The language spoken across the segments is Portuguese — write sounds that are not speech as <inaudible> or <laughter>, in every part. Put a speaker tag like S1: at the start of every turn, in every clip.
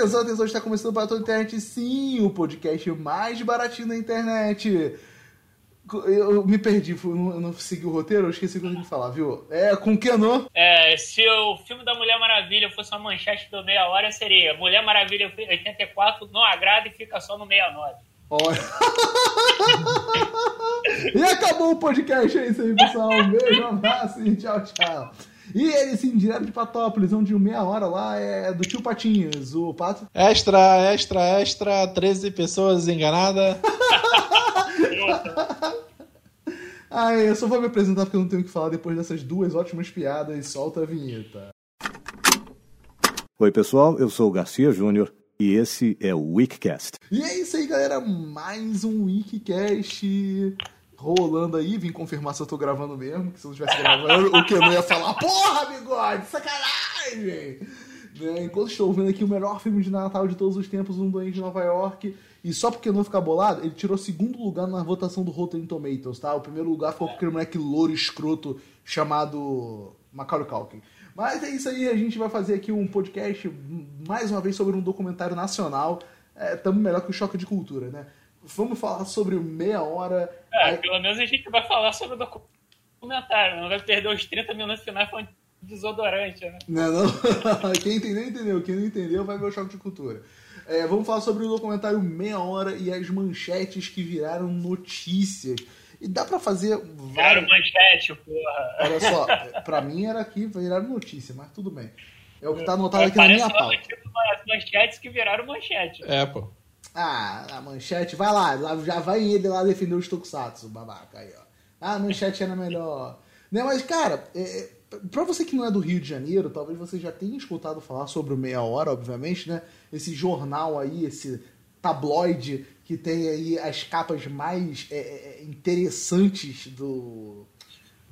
S1: Atenção, atenção, está começando para toda a internet, sim, o podcast mais baratinho da internet. Eu me perdi, eu não, eu não segui o roteiro, eu esqueci o que eu tinha que falar, viu? É com Kenô.
S2: É, se o filme da Mulher Maravilha fosse uma manchete do meia hora, seria Mulher Maravilha 84 não agrada e fica só no 69.
S1: Olha. <laughs> e acabou o podcast, é isso aí, pessoal. Um beijo, um abraço e tchau, tchau. E ele, sim, direto de Patópolis, onde meia hora lá é do tio Patinhas, o Pato.
S3: Extra, extra, extra, 13 pessoas enganadas. <laughs>
S1: ah, eu só vou me apresentar porque eu não tenho o que falar depois dessas duas ótimas piadas. Solta a vinheta.
S4: Oi, pessoal, eu sou o Garcia Júnior e esse é o Weekcast.
S1: E é isso aí, galera, mais um Weekcast rolando aí, vim confirmar se eu tô gravando mesmo, que se eu não estivesse gravando, o que eu não ia falar, porra, bigode, sacanagem! Né? Enquanto estou vendo aqui o melhor filme de Natal de todos os tempos, Um Doente de Nova York, e só porque não ficar bolado, ele tirou segundo lugar na votação do Rotten Tomatoes, tá? O primeiro lugar foi aquele moleque louro escroto chamado Macaulay Culkin. Mas é isso aí, a gente vai fazer aqui um podcast mais uma vez sobre um documentário nacional. Estamos é, melhor que o Choque de Cultura, né? Vamos falar sobre meia hora.
S2: É, pelo menos a gente vai falar sobre o documentário, não vai perder os 30 minutos finais falando de desodorante, né?
S1: Não, não. <laughs> Quem entendeu, entendeu. Quem não entendeu vai ver o choque de cultura. É, vamos falar sobre o documentário Meia Hora e as manchetes que viraram notícias. E dá pra fazer.
S2: Viraram manchete, porra.
S1: Olha só, pra mim era aqui, viraram notícia, mas tudo bem. É o que tá anotado aqui na minha pauta.
S2: Tipo as manchetes que viraram manchete.
S3: É, pô.
S1: Ah, a manchete, vai lá, já vai ele lá defender os Tokusatsu, babaca aí, ó. Ah, a manchete era melhor. Né, mas, cara, é, é, pra você que não é do Rio de Janeiro, talvez você já tenha escutado falar sobre o Meia Hora, obviamente, né? Esse jornal aí, esse tabloide que tem aí as capas mais é, é, é interessantes do,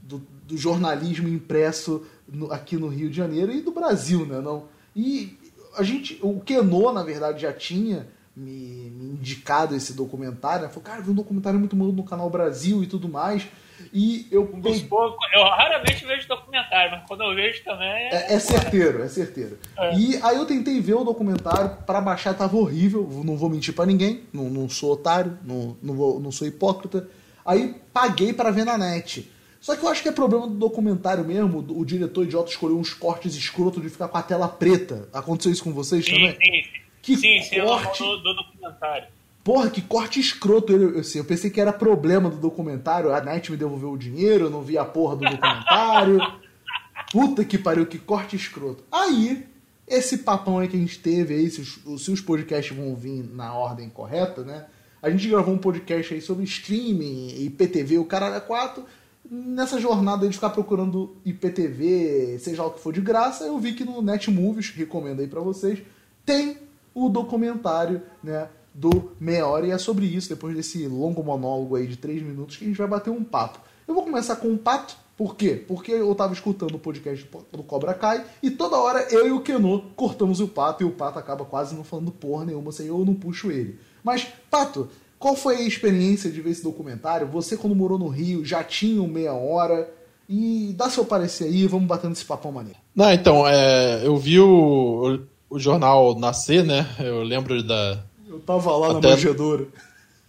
S1: do, do, jornalismo impresso no, aqui no Rio de Janeiro e do Brasil, né? Não? E a gente, o Kenô, na verdade, já tinha me, me indicado esse documentário. Né? Falou, cara, vi um documentário muito maluco no canal Brasil e tudo mais. E eu. Um
S2: eu raramente vejo documentário, mas quando eu vejo também.
S1: É, é, é certeiro, é certeiro. É. E aí eu tentei ver o documentário, para baixar tava horrível, não vou mentir para ninguém, não, não sou otário, não, não, vou, não sou hipócrita. Aí paguei para ver na net. Só que eu acho que é problema do documentário mesmo, o diretor idiota escolheu uns cortes escrotos de ficar com a tela preta. Aconteceu isso com vocês
S2: sim,
S1: também?
S2: Sim, sim. Que sim, sim, corte... do, do documentário.
S1: Porra, que corte escroto. Eu, assim, eu pensei que era problema do documentário. A Night me devolveu o dinheiro, eu não vi a porra do documentário. <laughs> Puta que pariu, que corte escroto. Aí, esse papão aí que a gente teve aí, se os, se os podcasts vão vir na ordem correta, né? A gente gravou um podcast aí sobre streaming, IPTV, o cara era quatro. Nessa jornada de ficar procurando IPTV, seja o que for de graça, eu vi que no Netmovies, recomendo aí para vocês, tem o documentário né, do Meia Hora. E é sobre isso, depois desse longo monólogo aí de três minutos, que a gente vai bater um papo. Eu vou começar com um pato. Por quê? Porque eu tava escutando o podcast do Cobra Kai e toda hora eu e o Kenô cortamos o pato e o pato acaba quase não falando porra nenhuma sem eu não puxo ele. Mas, Pato, qual foi a experiência de ver esse documentário? Você, quando morou no Rio, já tinha um meia hora? E dá seu parecer aí, vamos batendo esse papão maneiro.
S3: Não, então, é, eu vi o o jornal nascer, né? Eu lembro da.
S1: Eu tava lá até... na manjedoura.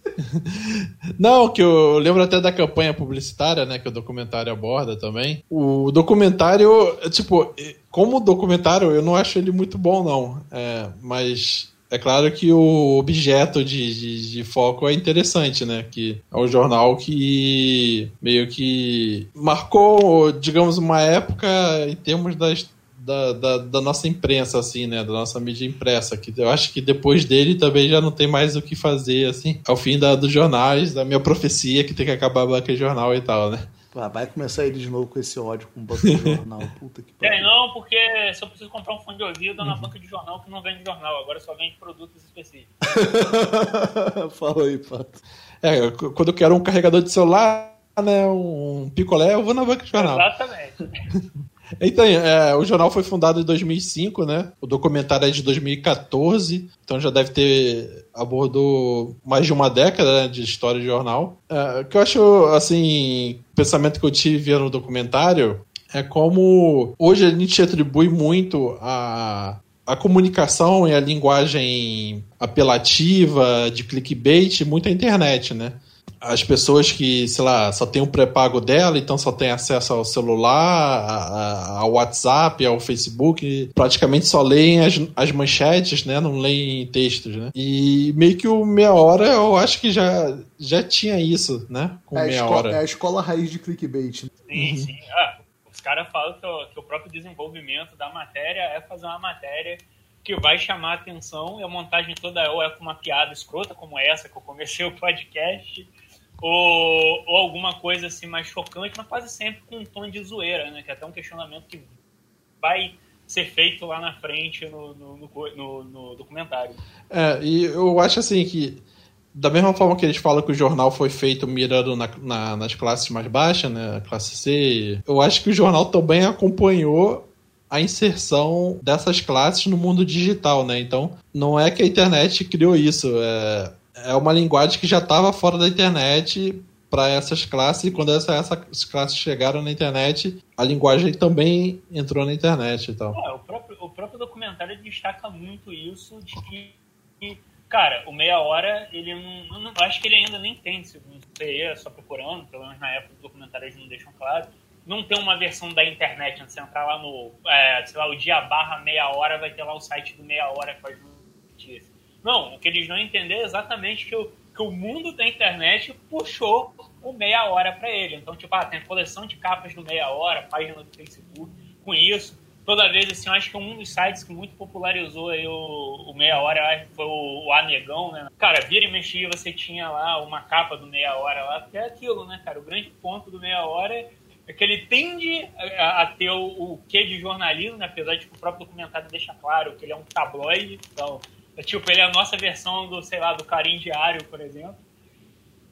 S1: <laughs>
S3: Não, que eu lembro até da campanha publicitária, né? Que o documentário aborda também. O documentário, tipo, como documentário, eu não acho ele muito bom, não. É, mas é claro que o objeto de, de, de, foco é interessante, né? Que é um jornal que meio que marcou, digamos, uma época em termos das da, da, da, nossa imprensa, assim, né? Da nossa mídia impressa. Que eu acho que depois dele também já não tem mais o que fazer, assim. Ao fim da, dos jornais, da minha profecia que tem que acabar a banca de jornal e tal, né?
S1: vai começar ele de novo com esse ódio com banca de jornal. <laughs> Puta que
S2: pariu. É, não, porque se eu preciso comprar um fone de ouvido na banca de jornal que não vende jornal, agora só vende produtos específicos. <laughs>
S1: Fala aí, Pato.
S3: É, quando eu quero um carregador de celular, né, um picolé, eu vou na banca de jornal.
S2: Exatamente. <laughs>
S3: Então, é, o jornal foi fundado em 2005, né? O documentário é de 2014, então já deve ter abordou mais de uma década né, de história de jornal. É, o que eu acho, assim, o pensamento que eu tive no documentário é como hoje a gente atribui muito a a comunicação e a linguagem apelativa de clickbait muito a internet, né? As pessoas que, sei lá, só tem o pré-pago dela, então só tem acesso ao celular, ao WhatsApp, ao Facebook, praticamente só leem as, as manchetes, né? Não leem textos, né? E meio que o meia hora eu acho que já, já tinha isso, né?
S1: Com é meia hora. É a escola raiz de clickbait.
S2: Sim, uhum. sim. Ah, os caras falam que o, que o próprio desenvolvimento da matéria é fazer uma matéria que vai chamar a atenção e a montagem toda ou é com uma piada escrota como essa que eu comecei o podcast ou, ou alguma coisa assim mais chocante, mas quase sempre com um tom de zoeira, né? Que é até um questionamento que vai ser feito lá na frente no, no, no, no documentário.
S3: É, e eu acho assim que da mesma forma que eles falam que o jornal foi feito mirando na, na, nas classes mais baixas, né, classe C, eu acho que o jornal também acompanhou a inserção dessas classes no mundo digital, né? Então, não é que a internet criou isso, é, é uma linguagem que já estava fora da internet para essas classes, e quando essa, essas classes chegaram na internet, a linguagem também entrou na internet e tal.
S2: É, o, próprio, o próprio documentário destaca muito isso de que Cara, o Meia Hora, ele não, não, Acho que ele ainda nem tem, se você é só procurando, pelo menos na época do documentário eles não deixam claro. Não tem uma versão da internet, onde você entrar lá no. É, sei lá, o dia barra meia hora, vai ter lá o site do Meia Hora com as notícias. Não, o que eles não entender é exatamente que o, que o mundo da internet puxou o Meia Hora para ele. Então, tipo, ah, tem a coleção de capas do Meia Hora, página do Facebook, com isso toda vez, assim, eu acho que um dos sites que muito popularizou aí o, o Meia Hora foi o, o Anegão, né? Cara, vira e mexia, você tinha lá uma capa do Meia Hora lá, porque é aquilo, né, cara? O grande ponto do Meia Hora é que ele tende a, a ter o, o quê de jornalismo, né? apesar de que o próprio documentário deixa claro que ele é um tabloide, então, é, tipo, ele é a nossa versão do, sei lá, do Carim Diário, por exemplo.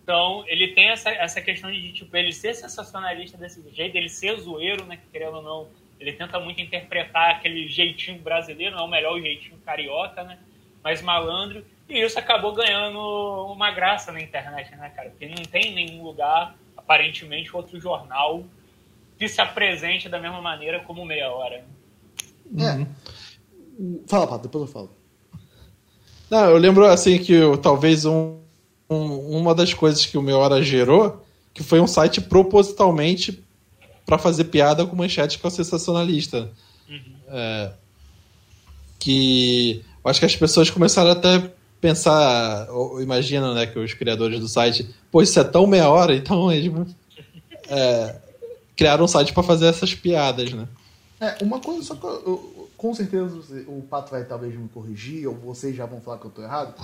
S2: Então, ele tem essa, essa questão de, tipo, ele ser sensacionalista desse jeito, ele ser zoeiro, né, querendo ou não, ele tenta muito interpretar aquele jeitinho brasileiro, não é o melhor jeitinho carioca, né? Mas malandro. E isso acabou ganhando uma graça na internet, né, cara? Porque não tem nenhum lugar, aparentemente, outro jornal que se apresente da mesma maneira como Meia Hora.
S1: É. Fala, Pato, depois eu falo.
S3: Não, eu lembro, assim, que eu, talvez um, um, uma das coisas que o Meia Hora gerou, que foi um site propositalmente para fazer piada com manchete com a sensacionalista. Uhum. É, que eu acho que as pessoas começaram até a pensar, ou imaginam, né, que os criadores do site, pô, isso é tão meia hora, então eles é, criaram um site para fazer essas piadas, né?
S1: É, uma coisa só que eu, com certeza o Pato vai talvez me corrigir, ou vocês já vão falar que eu tô errado.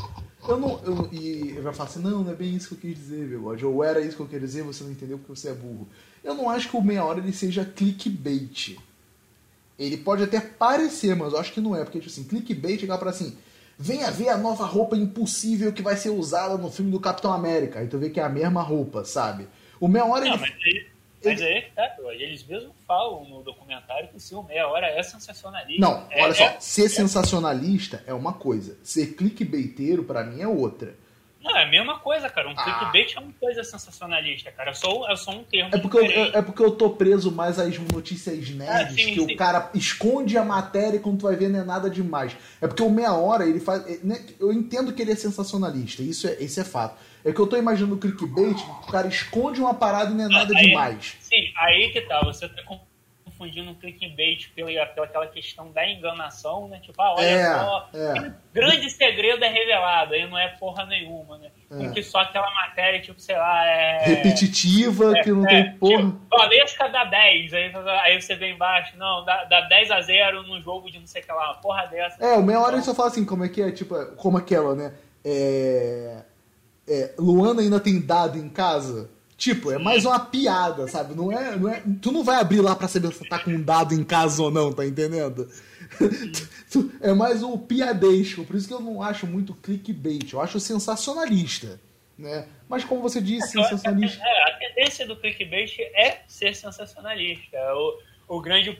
S1: Eu não, eu, e eu vai falar assim, não, não é bem isso que eu quis dizer, Bigode. Ou era isso que eu queria dizer, você não entendeu porque você é burro. Eu não acho que o meia hora ele seja clickbait. Ele pode até parecer, mas eu acho que não é, porque tipo assim, clickbait é para assim, venha ver a nova roupa impossível que vai ser usada no filme do Capitão América. Aí tu vê que é a mesma roupa, sabe? O meia hora
S2: não,
S1: ele...
S2: mas aí, mas aí tá, eles mesmos falam no documentário que o meia hora é sensacionalista.
S1: Não,
S2: é,
S1: olha só, é, ser é, sensacionalista é uma coisa, ser clickbaiteiro para mim é outra.
S2: Não, é a mesma coisa, cara. Um ah. clickbait é uma coisa sensacionalista, cara. É só, é só um termo.
S1: É porque, eu, é porque eu tô preso mais às notícias nerds, ah, sim, que sim. o cara esconde a matéria e quando tu vai ver não é nada demais. É porque o meia hora, ele faz. Né, eu entendo que ele é sensacionalista, isso é, isso é fato. É que eu tô imaginando o clickbait, o cara esconde uma parada e não é nada
S2: aí,
S1: demais.
S2: Sim, aí que tá. Você tá confundindo o clickbait pela, pela aquela questão da enganação, né? Tipo, ah, olha é, só, é. grande segredo é revelado, aí não é porra nenhuma, né? É. Porque só aquela matéria, tipo, sei lá, é...
S1: Repetitiva, é, que não tem é, porra... Tipo,
S2: Valesca dá 10, aí, aí você vem embaixo, não, dá, dá 10 a 0 no jogo de não sei o que lá, uma porra dessa.
S1: É, o meia hora ele só fala assim, como é que é, tipo, como aquela, né? É... É, Luana ainda tem dado em casa? Tipo, é mais uma piada, sabe? Não é, não é, tu não vai abrir lá para saber se tá com um dado em casa ou não, tá entendendo? é mais um piadesco, por isso que eu não acho muito clickbait, eu acho sensacionalista, né? Mas como você disse,
S2: é,
S1: sensacionalista...
S2: É, a tendência do clickbait é ser sensacionalista. O, o grande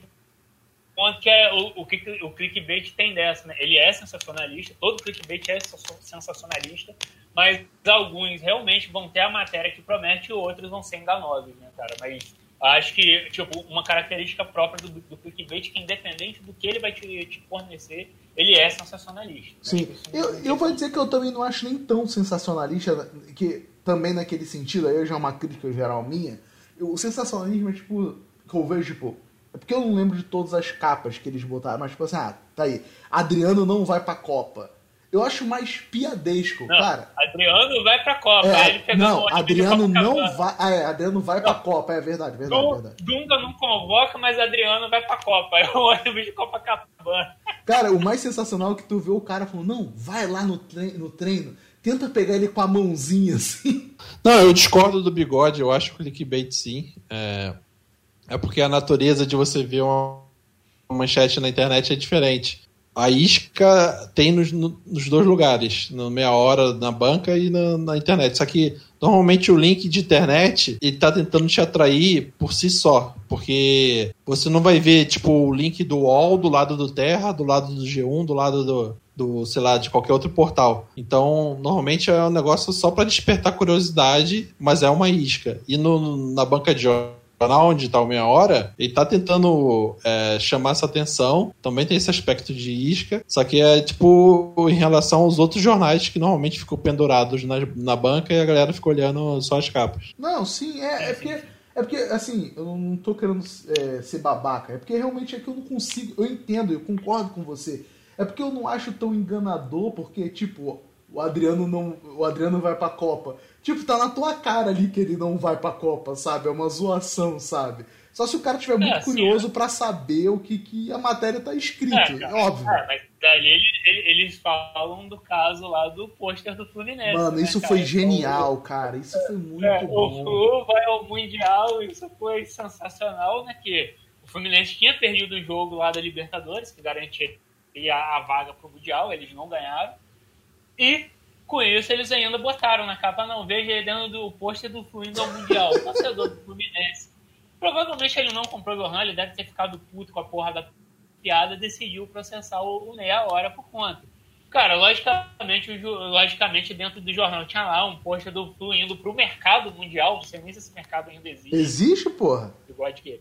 S2: ponto que é o, o, o clickbait tem dessa, né? Ele é sensacionalista, todo clickbait é sensacionalista, mas alguns realmente vão ter a matéria que promete e outros vão ser enganosos, né, cara? Mas Acho que, tipo, uma característica própria do, do clickbait que, independente do que ele vai te, te fornecer, ele é sensacionalista.
S1: Sim. Eu, eu vou dizer que eu também não acho nem tão sensacionalista, que também naquele sentido, aí já é uma crítica geral minha, o sensacionalismo é tipo, que eu vejo, tipo, é porque eu não lembro de todas as capas que eles botaram, mas tipo assim, ah, tá aí, Adriano não vai pra Copa. Eu acho mais piadesco,
S2: não,
S1: cara.
S2: Adriano vai pra Copa.
S1: É, não, Adriano não vai. Ah, é, Adriano vai não. pra Copa, é verdade, verdade,
S2: Dun,
S1: verdade.
S2: Dunga não convoca, mas Adriano vai pra Copa. É o ônibus de Copacabana.
S1: Cara, o mais sensacional é que tu vê o cara falando, não, vai lá no treino, no treino tenta pegar ele com a mãozinha <laughs> assim.
S3: Não, eu discordo do bigode, eu acho que o clickbait sim. É, é porque a natureza de você ver uma manchete na internet é diferente a isca tem nos, nos dois lugares, no meia hora na banca e na, na, internet. Só que normalmente o link de internet ele tá tentando te atrair por si só, porque você não vai ver tipo o link do UOL do lado do Terra, do lado do G1, do lado do, do sei lá, de qualquer outro portal. Então, normalmente é um negócio só para despertar curiosidade, mas é uma isca. E no, na banca de jornal onde está o meia hora, ele está tentando é, chamar essa atenção. Também tem esse aspecto de isca, só que é tipo em relação aos outros jornais que normalmente ficam pendurados na, na banca e a galera fica olhando só as capas.
S1: Não, sim, é, é porque. É porque, assim, eu não tô querendo é, ser babaca. É porque realmente é que eu não consigo. Eu entendo, eu concordo com você. É porque eu não acho tão enganador, porque, tipo, o Adriano não. O Adriano vai pra Copa. Tipo, tá na tua cara ali que ele não vai pra Copa, sabe? É uma zoação, sabe? Só se o cara tiver muito é, curioso para saber o que, que a matéria tá escrito, é, é óbvio. É,
S2: mas dali eles, eles falam do caso lá do pôster do Fluminense.
S1: Mano,
S2: né,
S1: isso
S2: cara?
S1: foi então, genial, cara. Isso foi muito
S2: é,
S1: bom.
S2: O Flu vai ao Mundial, isso foi sensacional, né? Que o Fluminense tinha perdido o jogo lá da Libertadores, que garantia a, a vaga pro Mundial, eles não ganharam. E com isso, eles ainda botaram na capa, não, veja aí dentro do pôster do Fluindo ao Mundial, torcedor do Fluminense. Provavelmente ele não comprou o jornal, ele deve ter ficado puto com a porra da piada, decidiu processar o, o meia hora por conta. Cara, logicamente, logicamente, dentro do jornal tinha lá um pôster do Flu indo pro mercado mundial, não sei nem se esse mercado ainda existe.
S1: Existe, porra?
S2: Igual de que.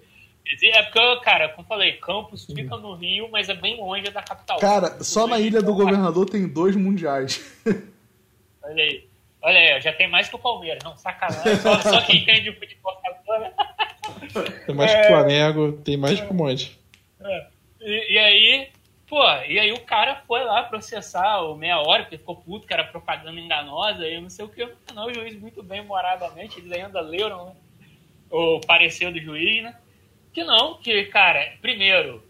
S2: É porque, cara, como falei, Campos fica no Rio, mas é bem longe da capital.
S1: Cara, só na Ilha do Governador tem dois mundiais. <laughs>
S2: Olha aí. Olha aí, já tem mais que o Palmeiras. Não, sacanagem. Só, só quem <laughs> entende o futebol agora.
S3: Tem mais é... que o Flamengo, tem mais que o Monte.
S2: É. E, e, aí, pô, e aí o cara foi lá processar o meia hora, porque ficou puto, que era propaganda enganosa, e não sei o que. Não, o juiz muito bem moradamente, eles ainda leram né, o parecer do juiz, né? Que não, que, cara, primeiro,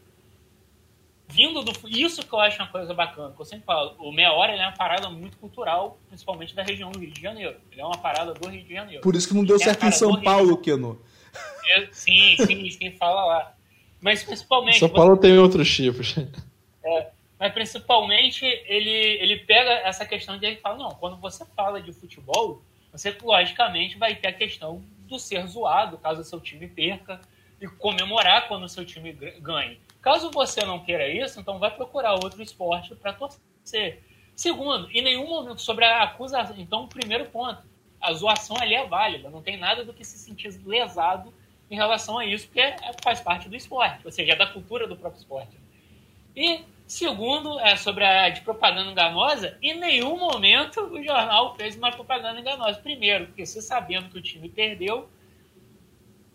S2: vindo do. Isso que eu acho uma coisa bacana, que eu sempre falo, o Meia Hora é uma parada muito cultural, principalmente da região do Rio de Janeiro. Ele é uma parada do Rio de Janeiro.
S1: Por isso que não deu certo em São Paulo, Keno.
S2: É, sim, sim, sim, fala lá. Mas principalmente.
S3: São Paulo você... tem outros tipos.
S2: É, mas principalmente ele, ele pega essa questão de ele fala, não, quando você fala de futebol, você logicamente vai ter a questão do ser zoado, caso o seu time perca, e comemorar quando o seu time ganhe. Caso você não queira isso, então vai procurar outro esporte para torcer. Segundo, em nenhum momento sobre a acusação. Então, primeiro ponto, a zoação ali é válida. Não tem nada do que se sentir lesado em relação a isso, porque é, faz parte do esporte, ou seja, é da cultura do próprio esporte. E segundo, é sobre a de propaganda enganosa, em nenhum momento o jornal fez uma propaganda enganosa. Primeiro, porque se sabendo que o time perdeu,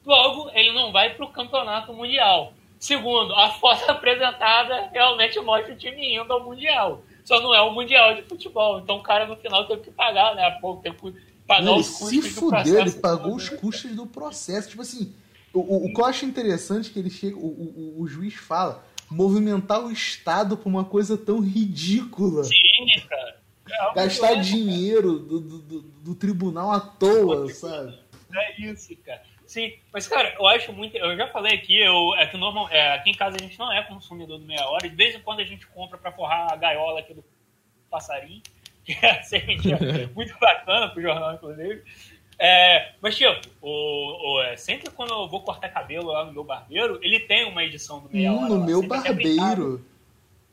S2: logo ele não vai para o campeonato mundial. Segundo, a foto <laughs> apresentada realmente mostra o time indo ao Mundial. Só não é o Mundial de futebol. Então o cara no final teve que pagar, né? A pouco teve que pagar
S1: não,
S2: os custos
S1: se fudeu, do processo. Ele pagou os custos do processo. Tipo assim, o, o, o que eu acho interessante é que ele chega, o, o, o juiz fala, movimentar o Estado por uma coisa tão ridícula.
S2: Sim, cara.
S1: É Gastar dinheiro do, do, do, do, tribunal à toa, sabe?
S2: É isso, cara. Sim, mas cara, eu acho muito. Eu já falei aqui, eu, é que normal, é, aqui em casa a gente não é consumidor do meia hora, e de vez em quando a gente compra para forrar a gaiola aqui do passarinho, <laughs> que é assim, <laughs> é muito bacana pro jornal, inclusive. É, mas, tipo, o, o, é, sempre quando eu vou cortar cabelo lá no meu barbeiro, ele tem uma edição do meia hum, hora.
S1: No lá, meu barbeiro.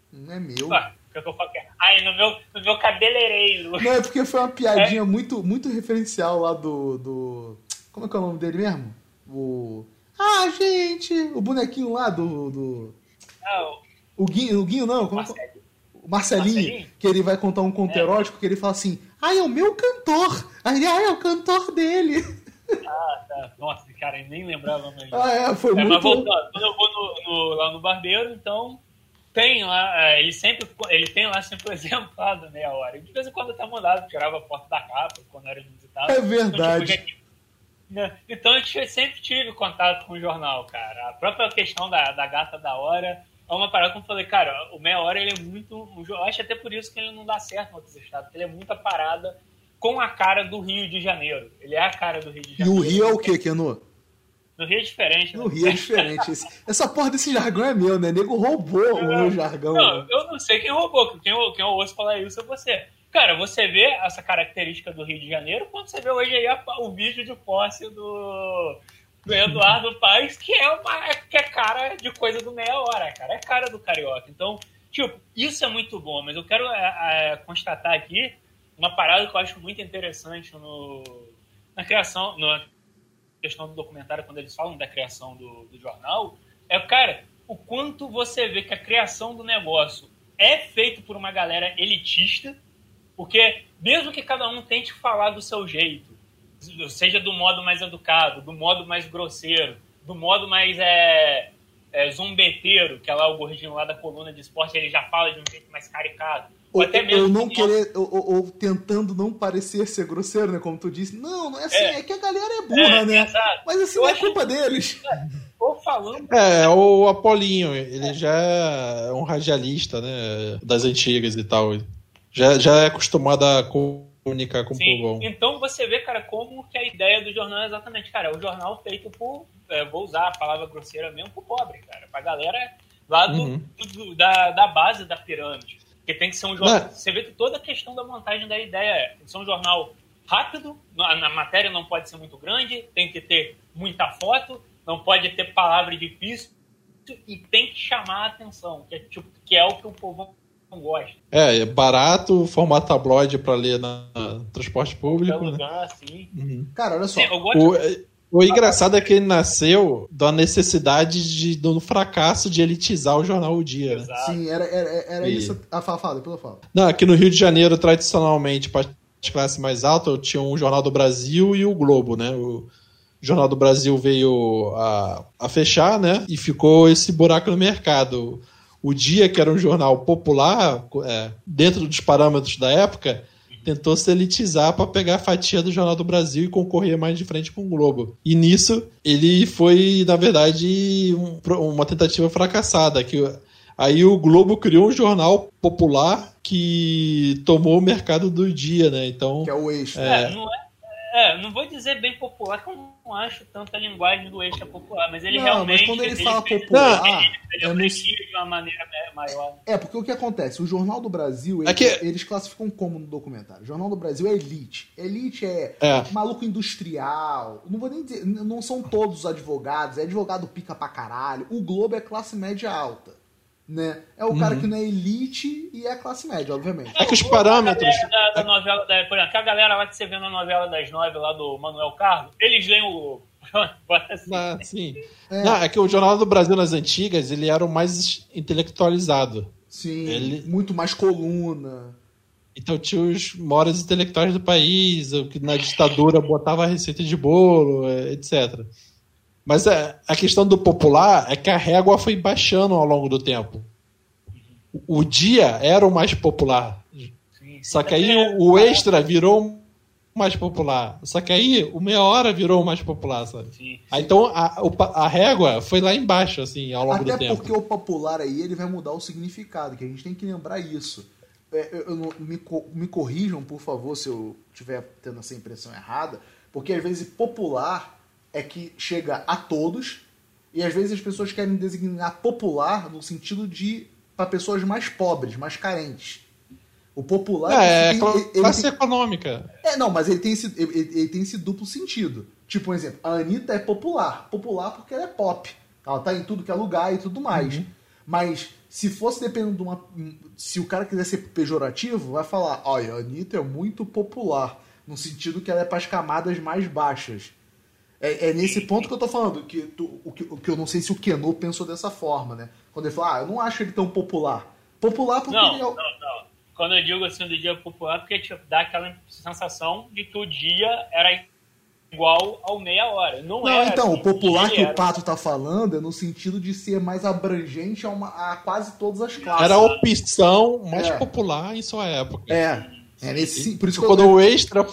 S1: Não é meu.
S2: Ah, é, Ai, no meu, no meu cabeleireiro.
S1: Não, é porque foi uma <laughs> piadinha é. muito, muito referencial lá do, do como é que é o nome dele mesmo? O Ah, gente! O bonequinho lá do. do...
S2: Ah,
S1: O Guinho, o Guinho não, como é que-
S2: Marcelo.
S1: o Marcelinho,
S2: Marcelinho?
S1: que ele vai contar um conto
S2: É.
S1: erótico que ele fala assim: Ah, é o meu cantor! Aí ele, ah, é o cantor dele!
S2: Ah, tá. Nossa, cara, eu nem lembrava mais.
S1: Ah, é, foi
S2: É,
S1: muito.
S2: mas voltando, quando eu vou no, no- lá no barbeiro, então tem lá, é, ele sempre, ele tem lá sempre o exemplar da meia hora. E de vez em quando tá mudado, tirava a foto da capa quando era visitado.
S1: É verdade. <laughs>
S2: Então, né? Eu sempre tive contato com o jornal, cara. A própria questão da, da gata da hora é uma parada que eu falei, cara, o meia hora ele é muito. Eu acho até por isso que ele não dá certo em outros estados, porque ele é muita parada com a cara do Rio de Janeiro. Ele é a cara do Rio de
S1: E
S2: Janeiro.
S1: o Rio é o quê, Keno?
S2: No Rio é diferente, né?
S1: No Rio é diferente. Esse- essa porra desse jargão é meu, né? Nego roubou o meu jargão.
S2: Não, eu não sei quem roubou. Quem quem eu ouço falar isso é você. Cara, você vê essa característica do Rio de Janeiro quando você vê hoje aí a- o vídeo de posse do, do Eduardo Paes, que é uma que é cara de coisa do meia hora, cara. É cara do carioca. Então, tipo, isso é muito bom, mas eu quero é, é, constatar aqui uma parada que eu acho muito interessante no, na criação, na questão do documentário, quando eles falam da criação do, do jornal, é, cara, o quanto você vê que a criação do negócio é feito por uma galera elitista, porque mesmo que cada um tente falar do seu jeito, seja do modo mais educado, do modo mais grosseiro, do modo mais é, é, zombeteiro, que é lá o gordinho lá da coluna de esporte, ele já fala de um jeito mais caricato. Ou,
S1: Ou,
S2: até
S1: ou
S2: mesmo
S1: não
S2: do modo-
S1: querer, ou, ou- ou tentando não parecer ser grosseiro, né? Como tu disse. Não, não é assim, é,
S2: É.
S1: que a galera é burra,
S2: É,
S1: né?
S2: exato.
S1: Mas assim,
S2: Eu
S1: não é culpa deles.
S2: Ou falando
S3: É, o Apolinho, ele já é um radialista, né? Das antigas e tal. Já, já é acostumado a comunicar com o
S2: Sim,
S3: povão.
S2: então você vê, cara, como que a ideia do jornal é exatamente, cara, é o jornal feito por, é, vou usar a palavra grosseira mesmo, por pobre, cara, pra galera lá do,
S3: Uhum.
S2: do- da, da base da pirâmide. Porque tem que ser um jornal.
S3: Não.
S2: Você vê que toda a questão da montagem da ideia é tem que ser um jornal rápido, na, na matéria não pode ser muito grande, tem que ter muita foto, não pode ter palavra difícil e tem que chamar a atenção, que é, tipo, que é o que o povo não gosta.
S3: É, é barato, formato tabloide pra ler na, na transporte público. Né?
S2: lugar assim.
S3: Uhum.
S1: Cara, olha só.
S2: Sim, eu gosto
S3: O, o engraçado é que ele nasceu da necessidade de, do fracasso de elitizar o jornal O Dia. Né?
S1: Sim, era, era, era
S3: E-
S1: isso. Ah, fala, fala, depois eu falo.
S3: Não, aqui no Rio de Janeiro, tradicionalmente, para as classes mais altas, tinha o Jornal do Brasil e o Globo, né? O Jornal do Brasil veio a, a fechar, né? E ficou esse buraco no mercado. O Dia, que era um jornal popular, é, dentro dos parâmetros da época, tentou se elitizar para pegar a fatia do Jornal do Brasil e concorrer mais de frente com o Globo. E nisso, ele foi, na verdade, um- uma tentativa fracassada, que Aí o Globo criou um jornal popular que tomou o mercado do dia, né? Então,
S1: Que é o eixo.
S2: É, não é, é, não vou dizer bem popular, que eu não acho tanto a linguagem do eixo é popular, mas ele
S1: Não,
S2: realmente.
S1: mas quando ele fala
S2: fez-
S1: popular,
S2: ele
S1: é no-
S2: aprecia de uma maneira maior.
S1: É, porque o que acontece? O Jornal do Brasil,
S3: É
S1: eles,
S3: que-
S1: eles classificam como no documentário. O Jornal do Brasil é elite. Elite é,
S3: É.
S1: maluco industrial. Não vou nem dizer, não são todos os advogados, é advogado pica pra caralho. O Globo é classe média alta. Né? É o cara que não é elite e é classe média, obviamente.
S3: é que os parâmetros.
S2: Da, da novela, da, por exemplo, a galera lá que você vê na novela das nove lá do Manuel Carlos, eles leem o assim.
S3: Ah, sim.
S1: É.
S3: Não, é que o Jornal do Brasil nas antigas ele era o mais intelectualizado.
S1: Sim,
S3: Ele-
S1: muito mais coluna.
S3: Então tinha os maiores intelectuais do país, o que na ditadura botava a receita de bolo, eh, etc. Mas é, a questão do popular é que a régua foi baixando ao longo do tempo. O dia era o mais popular.
S2: Sim,
S3: Só que aí o, o extra virou o mais popular. Só que aí o meia hora virou o mais popular, sabe?
S2: sim.
S3: Aí, então a, a régua foi lá embaixo, assim, ao longo
S1: Até
S3: do tempo.
S1: porque o popular aí ele vai mudar o significado, que a gente tem que lembrar isso. É, eu- eu me, me corrijam, por favor, se eu estiver tendo essa impressão errada, porque às vezes popular é que chega a todos, e às vezes as pessoas querem designar popular no sentido de para pessoas mais pobres, mais carentes. O popular
S3: É,
S1: ele
S3: cla-
S1: tem- ele
S3: classe
S1: tem-
S3: econômica.
S1: é, não, mas ele tem, esse, ele, tem esse duplo sentido. Tipo, um exemplo, a Anitta é popular. Popular porque ela é pop. Ela tá em tudo que é lugar e tudo mais. Mas se fosse dependendo de uma. Se o cara quiser ser pejorativo, vai falar: olha, a Anitta é muito popular. No sentido que ela é para as camadas mais baixas. É, é nesse ponto que eu tô falando, que, tu, o, que, o que eu não sei se o Keno pensou dessa forma, né? Quando ele falou, ah, eu não acho ele tão popular. Popular porque
S2: Não,
S1: ele é o-
S2: não, não. Quando eu digo assim do dia popular, porque tipo, dá aquela sensação de que o dia era igual ao meia hora. Não,
S1: Não,
S2: era
S1: então,
S2: assim,
S1: o popular que o
S2: era-
S1: Pato tá falando é no sentido de ser mais abrangente a, uma- a quase todas as classes.
S3: Era a opção mais
S1: É.
S3: popular em sua época.
S1: É, é nesse, por isso que
S3: Quando
S1: eu,
S3: o Extra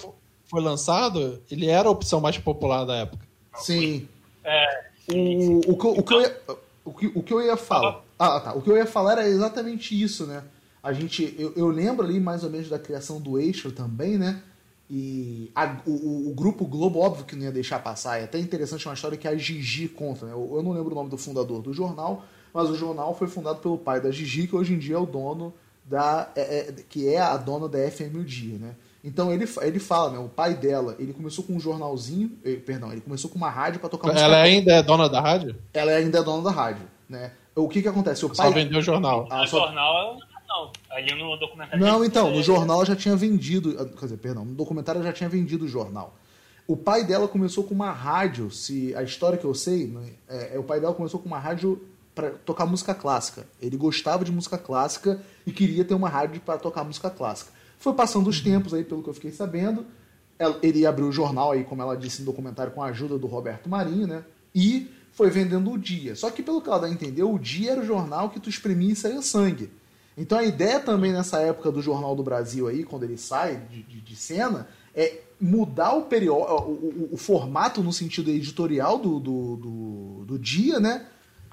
S3: foi lançado, ele era a opção mais popular da época.
S1: Sim.
S2: É,
S1: O, o, que, eu- o, que eu ia, o, que, o que eu ia falar. Ah, tá. O que eu ia falar era exatamente isso, né? A gente. Eu, eu lembro ali mais ou menos da criação do Extra também, né? E a- o, o- o grupo Globo, óbvio que não ia deixar passar. É até interessante uma história que a Gigi conta, né? Eu, eu não lembro o nome do fundador do jornal, mas o jornal foi fundado pelo pai da Gigi, que hoje em dia é o dono da. é- é- que é a dona da FM O Dia, né? Então ele, ele fala, né? O pai dela, ele começou com um jornalzinho, eh, perdão, ele começou com uma rádio para tocar música
S3: Ela ainda é dona da rádio?
S1: ela ainda é dona da rádio, né? O que que acontece? O
S3: Só
S1: pai...
S3: vendeu o jornal.
S1: Ah,
S2: no
S1: só-
S2: jornal, não. Ali no documentário.
S1: Não, então, no
S2: é,
S1: jornal já tinha vendido, ah, quer dizer, perdão, no documentário já tinha vendido o jornal. O pai dela começou com uma rádio, se a história que eu sei, né, é, é, o pai dela começou com uma rádio para tocar música clássica. Ele gostava de música clássica e queria ter uma rádio para tocar música clássica. Foi passando os tempos aí, pelo que eu fiquei sabendo, ele abriu o jornal aí, como ela disse no documentário, com a ajuda do Roberto Marinho, né? E foi vendendo o Dia. Só que pelo que ela dá a entender, o Dia era o jornal que tu espremia e saía sangue. Então a ideia também nessa época do Jornal do Brasil aí, quando ele sai de, de- de cena, é mudar o, perió o, o- o formato no sentido editorial do, do, do, do dia, né?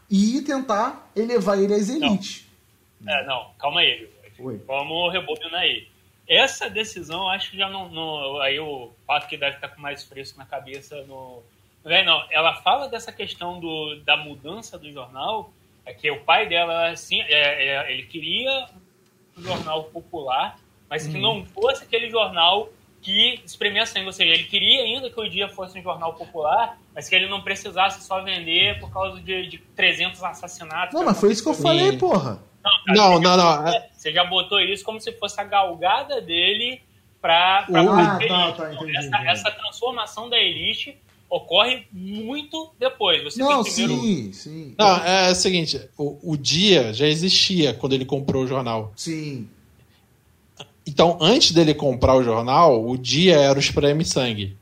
S1: E tentar elevar ele às elites.
S2: É, não, calma aí.
S1: Oi.
S2: Vamos rebobinar aí. Essa decisão, acho que já não. não- aí o Pato que deve estar com mais fresco na cabeça no. Não, não, ela fala dessa questão do, da mudança do jornal, é que o pai dela, assim, é, é, ele queria um jornal popular, mas que não fosse aquele jornal que espremia sangue. Ou seja, ele queria ainda que o dia fosse um jornal popular, mas que ele não precisasse só vender por causa de, de 300 assassinatos.
S1: Não, mas foi isso que eu falei, porra.
S2: Não, cara,
S3: Não,
S2: você
S3: não,
S2: Você já botou isso como se fosse a galgada dele pra, pra
S3: Ah,
S1: tá, tá,
S2: essa, essa transformação da elite ocorre muito depois. Você
S1: Não,
S2: primeiro.
S1: sim, sim.
S3: Não, é o seguinte, o, o dia já existia quando ele comprou o jornal.
S1: Sim.
S3: Então, antes dele comprar o jornal, o dia era o espreme sangue.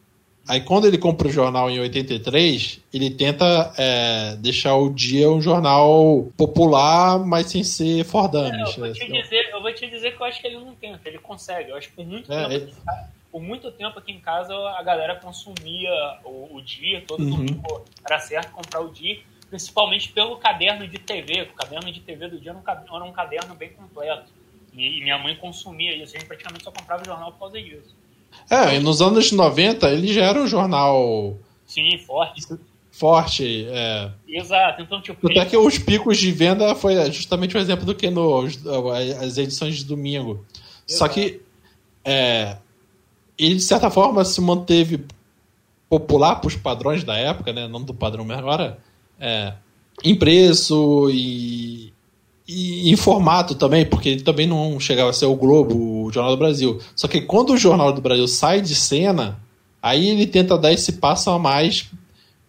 S3: Aí, quando ele compra o jornal em 83, ele tenta é, deixar o dia um jornal popular, mas sem ser for
S2: É, eu, vou te
S3: É,
S2: dizer, eu vou te dizer que eu acho que ele não tenta, ele consegue. Eu acho que por muito,
S3: É,
S2: tempo,
S3: ele-
S2: aqui em casa- por muito tempo aqui em casa a galera consumia o, o dia, todo
S3: Uhum.
S2: domingo era certo comprar o dia, principalmente pelo caderno de TV. O caderno de TV do dia era um, um caderno bem completo. E, e minha mãe consumia isso, a gente praticamente só comprava jornal por causa disso.
S3: É, e nos anos 90 ele já era um jornal
S2: Sim, forte.
S3: forte. É.
S2: Exato. Então, tipo,
S3: Até que os picos de venda foi justamente o exemplo do que no as edições de domingo. Só que é, ele, de certa forma, se manteve popular para os padrões da época, né? não do padrão, agora é, em preço e, e em formato também, porque ele também não chegava a ser o Globo, o Jornal do Brasil. Só que quando o Jornal do Brasil sai de cena, aí ele tenta dar esse passo a mais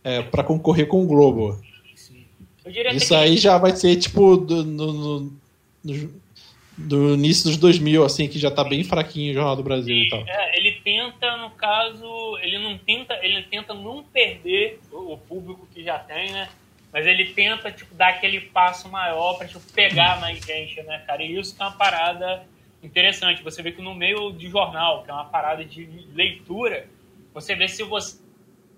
S3: é, para concorrer com o Globo. Isso
S2: que
S3: aí já vai ser tipo do, no, no- do início dos 2000, assim, que já tá bem fraquinho o Jornal do Brasil e tal.
S2: É, ele tenta, no caso, ele não tenta, ele tenta não perder o, o público que já tem, né? Mas ele tenta, tipo, dar aquele passo maior pra, tipo, pegar mais gente, né, cara? E isso é uma parada interessante. Você vê que no meio de jornal, que é uma parada de leitura, você vê se você,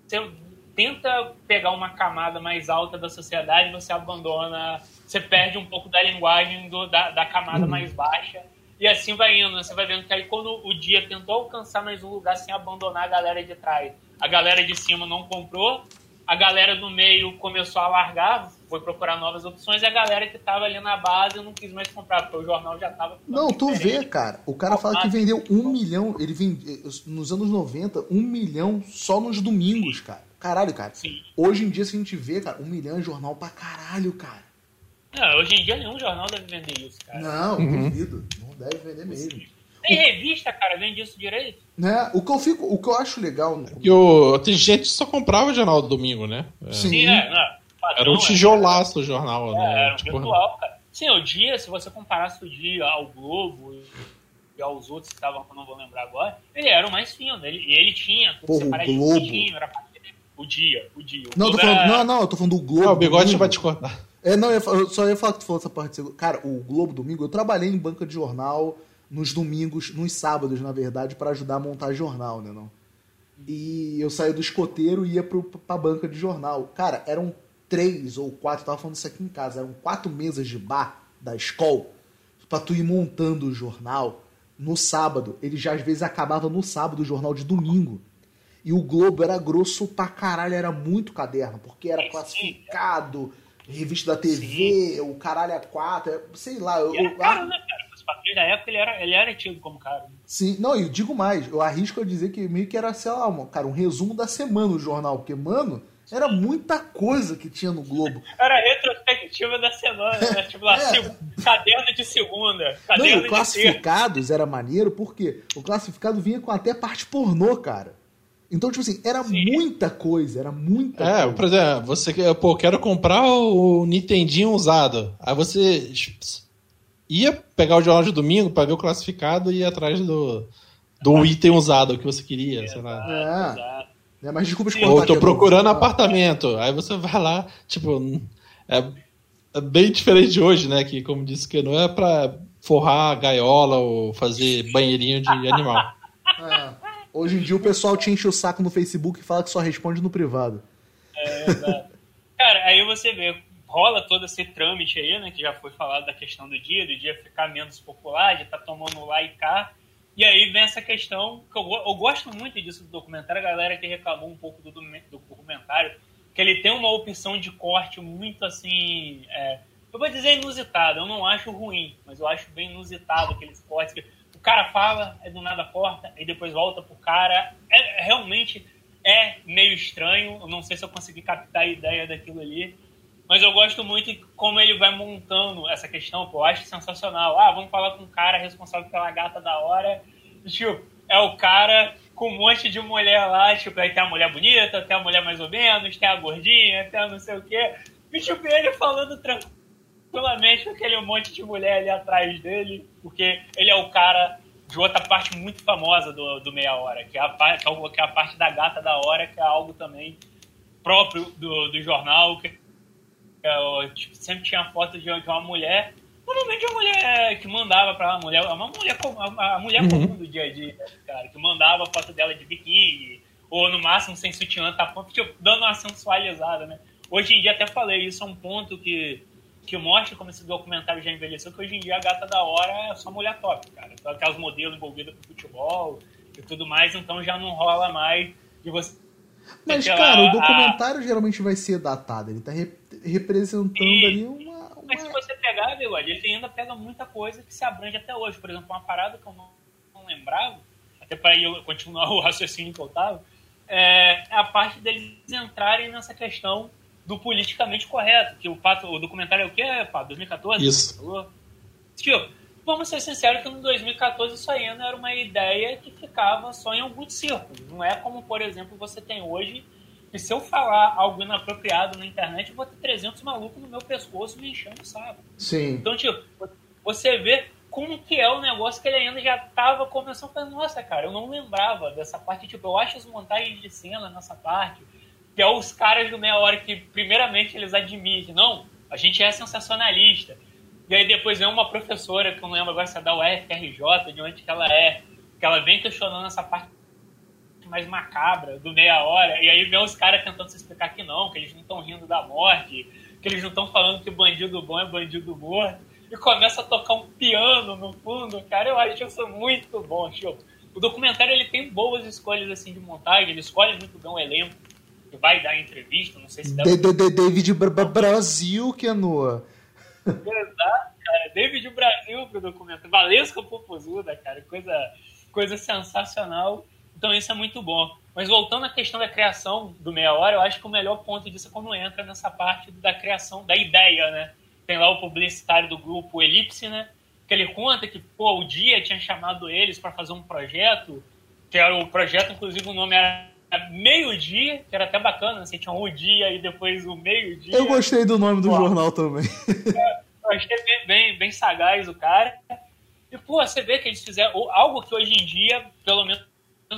S2: você tenta pegar uma camada mais alta da sociedade, você abandona, você perde um pouco da linguagem do- da, da camada mais baixa. E assim vai indo, né? você vai vendo que aí quando o dia tentou alcançar mais um lugar sem abandonar a galera de trás, a galera de cima não comprou, a galera do meio começou a largar, foi procurar novas opções, e a galera que tava ali na base não quis mais comprar, porque o jornal já tava.
S1: Não, tu vê, cara. O cara fala que vendeu um milhão. Ele vende, nos anos 90, um milhão só nos domingos, cara. Caralho, cara.
S2: Sim.
S1: Hoje em dia, se a gente vê, cara, um milhão é jornal pra caralho, cara.
S2: Não, hoje em dia nenhum jornal deve vender isso, cara.
S1: Não,
S3: Uhum.
S1: duvido. Não deve vender mesmo.
S2: Nem Nem revista, cara, vende isso direito.
S1: Né? O que eu fico, o que eu acho legal. né?
S3: E o, tem gente que só comprava o jornal do domingo, né? É.
S1: Sim.
S2: Sim, é, não, padrão,
S3: Era um
S2: é,
S3: tijolaço o jornal,
S2: É,
S3: né?
S2: era um
S3: Tipo,
S2: virtual, cara. Sim, o dia, se você comparasse o dia ao Globo e aos outros que estavam, que eu não vou lembrar agora, ele era o mais fino. Ele, e ele tinha tudo
S1: Porra, o Globo.
S2: era parte dele. O dia, o dia. O
S1: Não, eu tô
S2: Globo
S1: falando,
S2: era-
S1: não, não, eu tô falando do Globo.
S3: Ah, o bigode vai te cortar.
S1: É, não, eu só ia falar que tu falou essa parte. Cara, o Globo Domingo, eu trabalhei em banca de jornal nos domingos, nos sábados, na verdade, para ajudar a montar jornal, né, não? E eu saía do escoteiro e ia pro, pra banca de jornal. Cara, eram três ou quatro, eu tava falando isso aqui em casa, eram quatro mesas de bar da escola pra tu ir montando o jornal no sábado. Ele já às vezes acabava no sábado o jornal de domingo. E o Globo era grosso pra caralho, era muito caderno, porque era
S2: Sim, sim.
S1: classificado, revista da TV, o caralho a quatro, é- sei lá. Eu,
S2: E era
S1: eu-
S2: caro, né, cara? Os papéis da época ele era, ele era tido como caro.
S1: sim, não, e eu digo mais, eu arrisco a dizer que meio que era, sei lá, um, cara, um resumo da semana o jornal, porque, mano, era muita coisa que tinha no Globo. <laughs>
S2: Era a retrospectiva da semana, né? <laughs> Tipo lá,
S1: É.
S2: caderno de segunda,
S1: Não, e
S2: caderno
S1: o
S2: de terça.
S1: Classificados era maneiro porque o classificado vinha com até parte pornô, cara. Então, tipo assim, era
S2: Sim.
S1: muita coisa, era muita
S3: É,
S1: coisa.
S3: por exemplo, você pô, quero comprar o Nintendinho usado. Aí você ia pegar o jornal de domingo pra ver o classificado e ir atrás do, do item usado que você queria, sei lá.
S1: É. Né, Mas desculpa te
S3: Ou tô procurando apartamento. Aí você vai lá, tipo, é, é bem diferente de hoje, né? Que, como disse que não é pra forrar a gaiola ou fazer banheirinho de animal.
S1: É. Hoje em dia o pessoal te enche o saco no Facebook e fala que só responde no privado.
S2: É, exato. Cara, aí você vê, rola todo esse trâmite aí, né? Que já foi falado da questão do dia, do dia ficar menos popular, de estar tá tomando lá e cá. E aí vem essa questão, que eu, eu gosto muito disso do documentário, a galera que reclamou um pouco do, do documentário, que ele tem uma opção de corte muito assim. é, eu vou dizer inusitada, eu não acho ruim, mas eu acho bem inusitado aqueles cortes que o cara fala, aí do nada corta, e depois volta pro cara. É, é- realmente é meio estranho, eu não sei se eu consegui captar a ideia daquilo ali, mas eu gosto muito como ele vai montando essa questão, pô, eu acho sensacional. Ah, vamos falar com um cara responsável pela gata da hora. Tipo, é o cara com um monte de mulher lá, tipo, aí tem a mulher bonita, tem a mulher mais ou menos, tem a gordinha, tem a não sei o quê. E tipo, ele falando tranquilamente com aquele monte de mulher ali atrás dele, porque ele é o cara de outra parte muito famosa do, do Meia Hora, que é, a, é que é a parte da gata da hora, que é algo também próprio do, do jornal, que eu, tipo, sempre tinha foto de, uma mulher, normalmente uma mulher que mandava pra uma mulher, uma mulher, a, a mulher
S3: Uhum.
S2: comum do dia a dia, cara, que mandava foto dela de biquíni, ou no máximo sem sutiã, tá, tipo, dando uma sensualizada, né? Hoje em dia, até falei, isso é um ponto que, que mostra como esse documentário já envelheceu, que hoje em dia a gata da hora é só mulher top, cara. Só aquelas modelos envolvidas com futebol e tudo mais, então já não rola mais de você
S1: Mas, cara, o
S2: a-
S1: documentário geralmente vai ser datado. Ele tá rep- representando ali uma. uma-
S2: Mas se você pegar, Bigode, ele ainda pega muita coisa que se abrange até hoje. Por exemplo, uma parada que eu não, não lembrava, até para eu continuar o <laughs> raciocínio que eu tava, é a parte deles entrarem nessa questão do politicamente correto. Que o, Pato, o documentário é o quê, Pato? 2014?
S3: Isso.
S2: Falou? Tipo, vamos ser sinceros que no 2014 isso ainda era uma ideia que ficava só em alguns círculos. Não é como, por exemplo, você tem hoje, que se eu falar algo inapropriado na internet, eu vou ter 300 malucos no meu pescoço me enchendo o saco.
S1: Sim.
S2: Então, tipo, você vê como que é o negócio que ele ainda já tava começando a falar, nossa, cara, eu não lembrava dessa parte, tipo, eu acho as montagens de cena nessa parte, que é os caras do meia hora que, primeiramente, eles admitem, não, a gente é sensacionalista. E aí depois vem uma professora, que eu não lembro agora se é da UFRJ, de onde que ela é, que ela vem questionando essa parte mais macabra do meia hora, e aí vem os caras tentando se explicar que não, que eles não estão rindo da morte, que eles não estão falando que bandido bom é bandido morto, e começa a tocar um piano no fundo, cara, eu acho isso muito bom, tio. O documentário ele tem boas escolhas assim de montagem, ele escolhe muito bem o elenco que vai dar entrevista, não sei se deve
S1: David Bra- Bra- Brasil, que é no.
S2: Exato, cara. David Brasil pro documento. Valesca Popozuda, cara. Coisa, coisa sensacional. Então isso é muito bom. Mas voltando à questão da criação do Meia Hora, eu acho que o melhor ponto disso é quando entra nessa parte da criação da ideia, né? Tem lá o publicitário do grupo Elipse, né? que ele conta que, pô, o Dia tinha chamado eles para fazer um projeto, que era o projeto, inclusive o nome era Meio-Dia, que era até bacana, assim, tinha um dia e depois o meio-dia.
S1: Eu gostei do nome do
S2: Pô.
S1: jornal também.
S2: Eu achei bem, bem, bem sagaz o cara. E, pô, você vê que eles fizeram algo que hoje em dia, pelo menos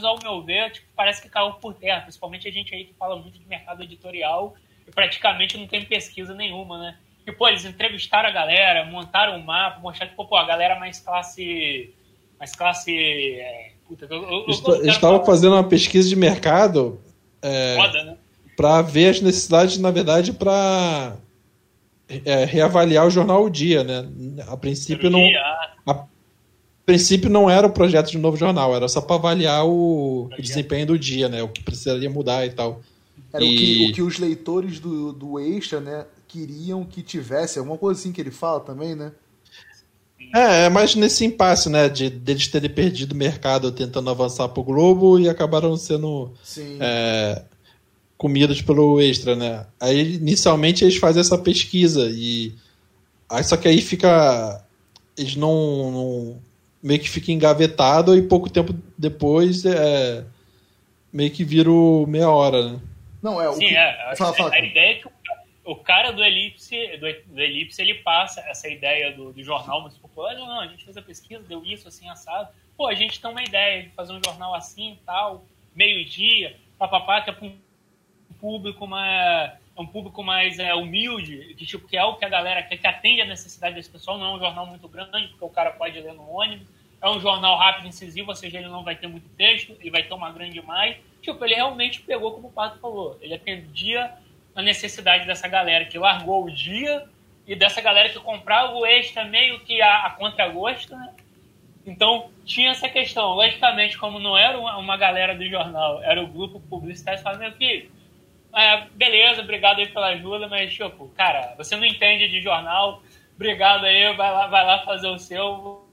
S2: ao meu ver, tipo, parece que caiu por terra. Principalmente a gente aí que fala muito de mercado editorial e praticamente não tem pesquisa nenhuma, né? E, pô, eles entrevistaram a galera, montaram um mapa, mostraram que, pô, pô, a galera mais classe... Mais classe... é, puta, eu, eu, eu
S3: estavam
S2: falar
S3: fazendo uma pesquisa de mercado é,
S2: Foda, né?
S3: para ver as necessidades, na verdade, para reavaliar o jornal O Dia, né? A princípio não,
S2: Cirurgia,
S3: a princípio não era o projeto de novo jornal, era só para avaliar o, o desempenho do dia, né? O que precisaria mudar e tal.
S1: Era o, que,
S3: E-
S1: o que os leitores do, do Extra, né, queriam que tivesse. Alguma coisa assim que ele fala também, né?
S3: É, é mais nesse impasse, né? De deles terem perdido o mercado tentando avançar pro Globo e acabaram sendo é, comidos pelo Extra, né? Aí inicialmente eles fazem essa pesquisa e aí só que aí fica eles não, não- meio que fica engavetado e pouco tempo depois é meio que vira o meia hora, né?
S1: Não, é o
S2: Sim,
S1: que...
S2: é.
S1: Fala, fala,
S2: a
S1: cara.
S2: ideia é que o, o cara do Elipse, do, do Elipse, ele passa essa ideia do, do jornal muito popular. Não, não, a gente fez a pesquisa, deu isso, assim, assado. Pô, a gente tem uma ideia de fazer um jornal assim e tal, meio-dia, papapá, que é para um público mais, é um público mais é, humilde, que, tipo, que é o que a galera quer, que atende a necessidade desse pessoal. Não é um jornal muito grande, porque o cara pode ler no ônibus. É um jornal rápido, incisivo, ou seja, ele não vai ter muito texto, ele vai ter uma grande imagem. Tipo, ele realmente pegou, como o Pato falou, ele atendia a necessidade dessa galera que largou o dia e dessa galera que comprava o extra meio que a, a contragosto, né? Então, tinha essa questão. Logicamente, como não era uma, galera do jornal, era o grupo publicitário, você fala, meu filho, é, beleza, obrigado aí pela ajuda, mas, tipo, cara, você não entende de jornal, obrigado aí, vai lá, vai lá fazer o seu,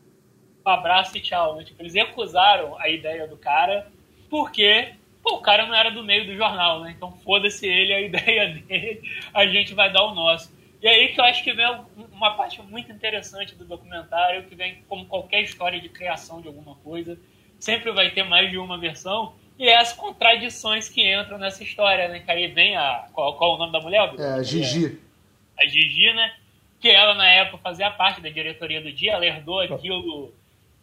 S2: um abraço e tchau. né? Tipo, eles recusaram a ideia do cara, porque pô, o cara não era do meio do jornal, né? Então foda-se ele, a <laughs> ideia dele, a gente vai dar o nosso. E aí que eu acho que vem uma parte muito interessante do documentário, que vem como qualquer história de criação de alguma coisa, sempre vai ter mais de uma versão, e é as contradições que entram nessa história, né? Que aí vem a. Qual, qual é o nome da mulher?
S1: É, a Gigi.
S2: a Gigi, né? Que ela, na época, fazia parte da diretoria do dia, ela herdou aquilo.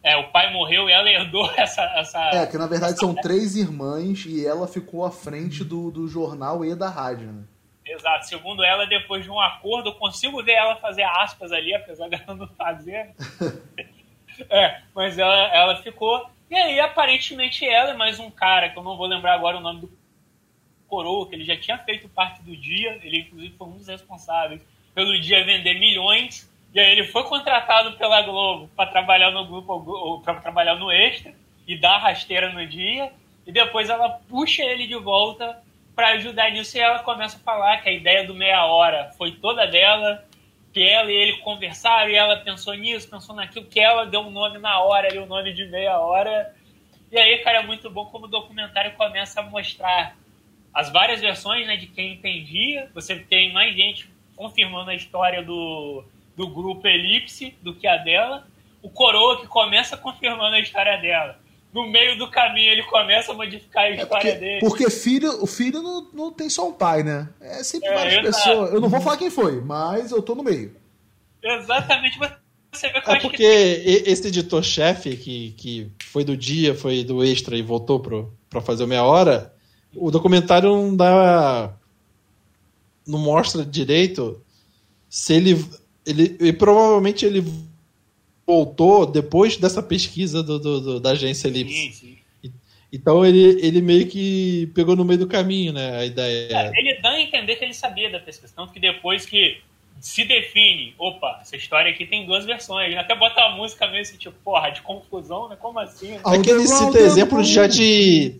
S2: É, o pai morreu e ela herdou <laughs> essa. essa
S1: É, que na verdade são três irmãs e ela ficou à frente do, do jornal e da rádio, né?
S2: Exato. Segundo ela, depois de um acordo, eu consigo ver ela fazer aspas ali, apesar <laughs> dela não fazer. <laughs> é, mas ela, ela ficou. E aí, aparentemente, ela é mais um cara, que eu não vou lembrar agora o nome do Coroa, que ele já tinha feito parte do dia, ele inclusive foi um dos responsáveis pelo dia vender milhões, e aí ele foi contratado pela Globo para trabalhar no grupo, para trabalhar no Extra, e dar rasteira no dia, e depois ela puxa ele de volta para ajudar nisso, e ela começa a falar que a ideia do meia hora foi toda dela, que ela e ele conversaram, e ela pensou nisso, pensou naquilo, que ela deu um nome na hora, ali, um nome de meia hora, e aí, cara, é muito bom como o documentário começa a mostrar as várias versões né, de quem entendia. Você tem mais gente confirmando a história do, do grupo Elipse do que a dela. O Coroa que começa confirmando a história dela. No meio do caminho ele começa a modificar a
S1: É
S2: história
S1: porque,
S2: dele.
S1: porque filho, o filho não, não tem só um pai, né? É sempre
S2: É,
S1: várias
S2: exato.
S1: pessoas. Eu não vou falar quem foi, mas eu tô no meio.
S2: Exatamente. Você vê que
S3: É porque
S2: que
S3: e- esse editor-chefe que, que foi do dia, foi do extra e voltou pro, pra fazer o meia hora, o documentário não dá. não mostra direito se ele. ele e provavelmente ele voltou depois dessa pesquisa do, do- do- da agência Ellipse.
S2: Sim, sim.
S3: Então ele, ele meio que pegou no meio do caminho, né? A ideia.
S2: É, ele dá a entender que ele sabia da pesquisa. Tanto que depois que se define, opa, essa história aqui tem duas versões. Ele até bota uma música meio assim, tipo, porra, de confusão, né? Como assim? né?
S3: É que ele cita
S1: the
S3: exemplos já de.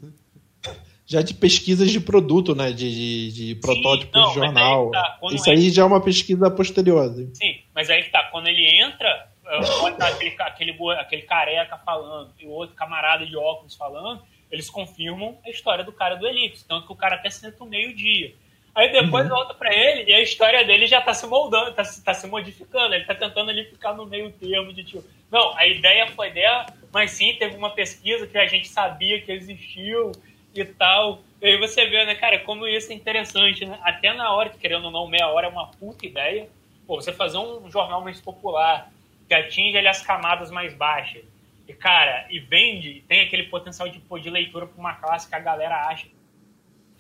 S3: Já de pesquisas de produto, né? De, de, de protótipos
S2: não,
S3: de jornal.
S2: aí tá,
S3: Isso
S2: é-
S3: aí já é uma pesquisa posterior. assim.
S2: Sim, mas aí que tá, quando ele entra, é, tá aquele, aquele, aquele careca falando e o outro camarada de óculos falando, eles confirmam a história do cara do Elipse. Tanto que o cara até senta o meio-dia. Aí depois uhum. volta para ele e a história dele já tá se moldando, tá, tá se modificando. Ele tá tentando ali ficar no meio termo de tipo, não, a ideia foi dela, mas sim, teve uma pesquisa que a gente sabia que existiu e tal. E aí você vê, né, cara, como isso é interessante, né? Até na hora, querendo ou não, meia hora é uma puta ideia. Pô, você fazer um jornal mais popular, que atinge ali as camadas mais baixas. E, cara, e vende, tem aquele potencial de, pô, de leitura para uma classe que a galera acha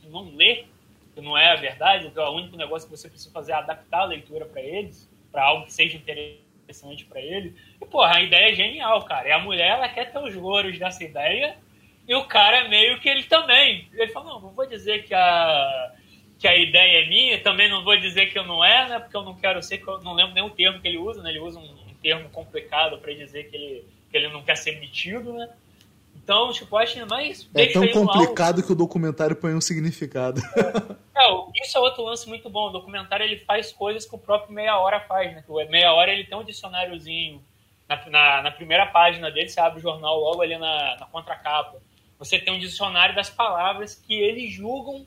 S2: que não lê que não é a verdade, então o único negócio que você precisa fazer é adaptar a leitura para eles, para algo que seja interessante para ele. E, porra, a ideia é genial, cara. E a mulher, ela quer ter os louros dessa ideia, e o cara meio que ele também. Ele fala, não, não vou dizer que a, que a ideia é minha, também não vou dizer que eu não é, né, porque eu não quero ser, que eu não lembro o termo que ele usa, né, ele usa um termo complicado para dizer que ele, que ele não quer ser metido, né, então, tipo, acho mais.
S1: É tão complicado que o documentário põe um significado.
S2: É, isso é outro lance muito bom. O documentário ele faz coisas que o próprio Meia Hora faz, né? O Meia Hora ele tem um dicionáriozinho na, na, na primeira página dele, você abre o jornal logo ali na, na contracapa. Você tem um dicionário das palavras que eles julgam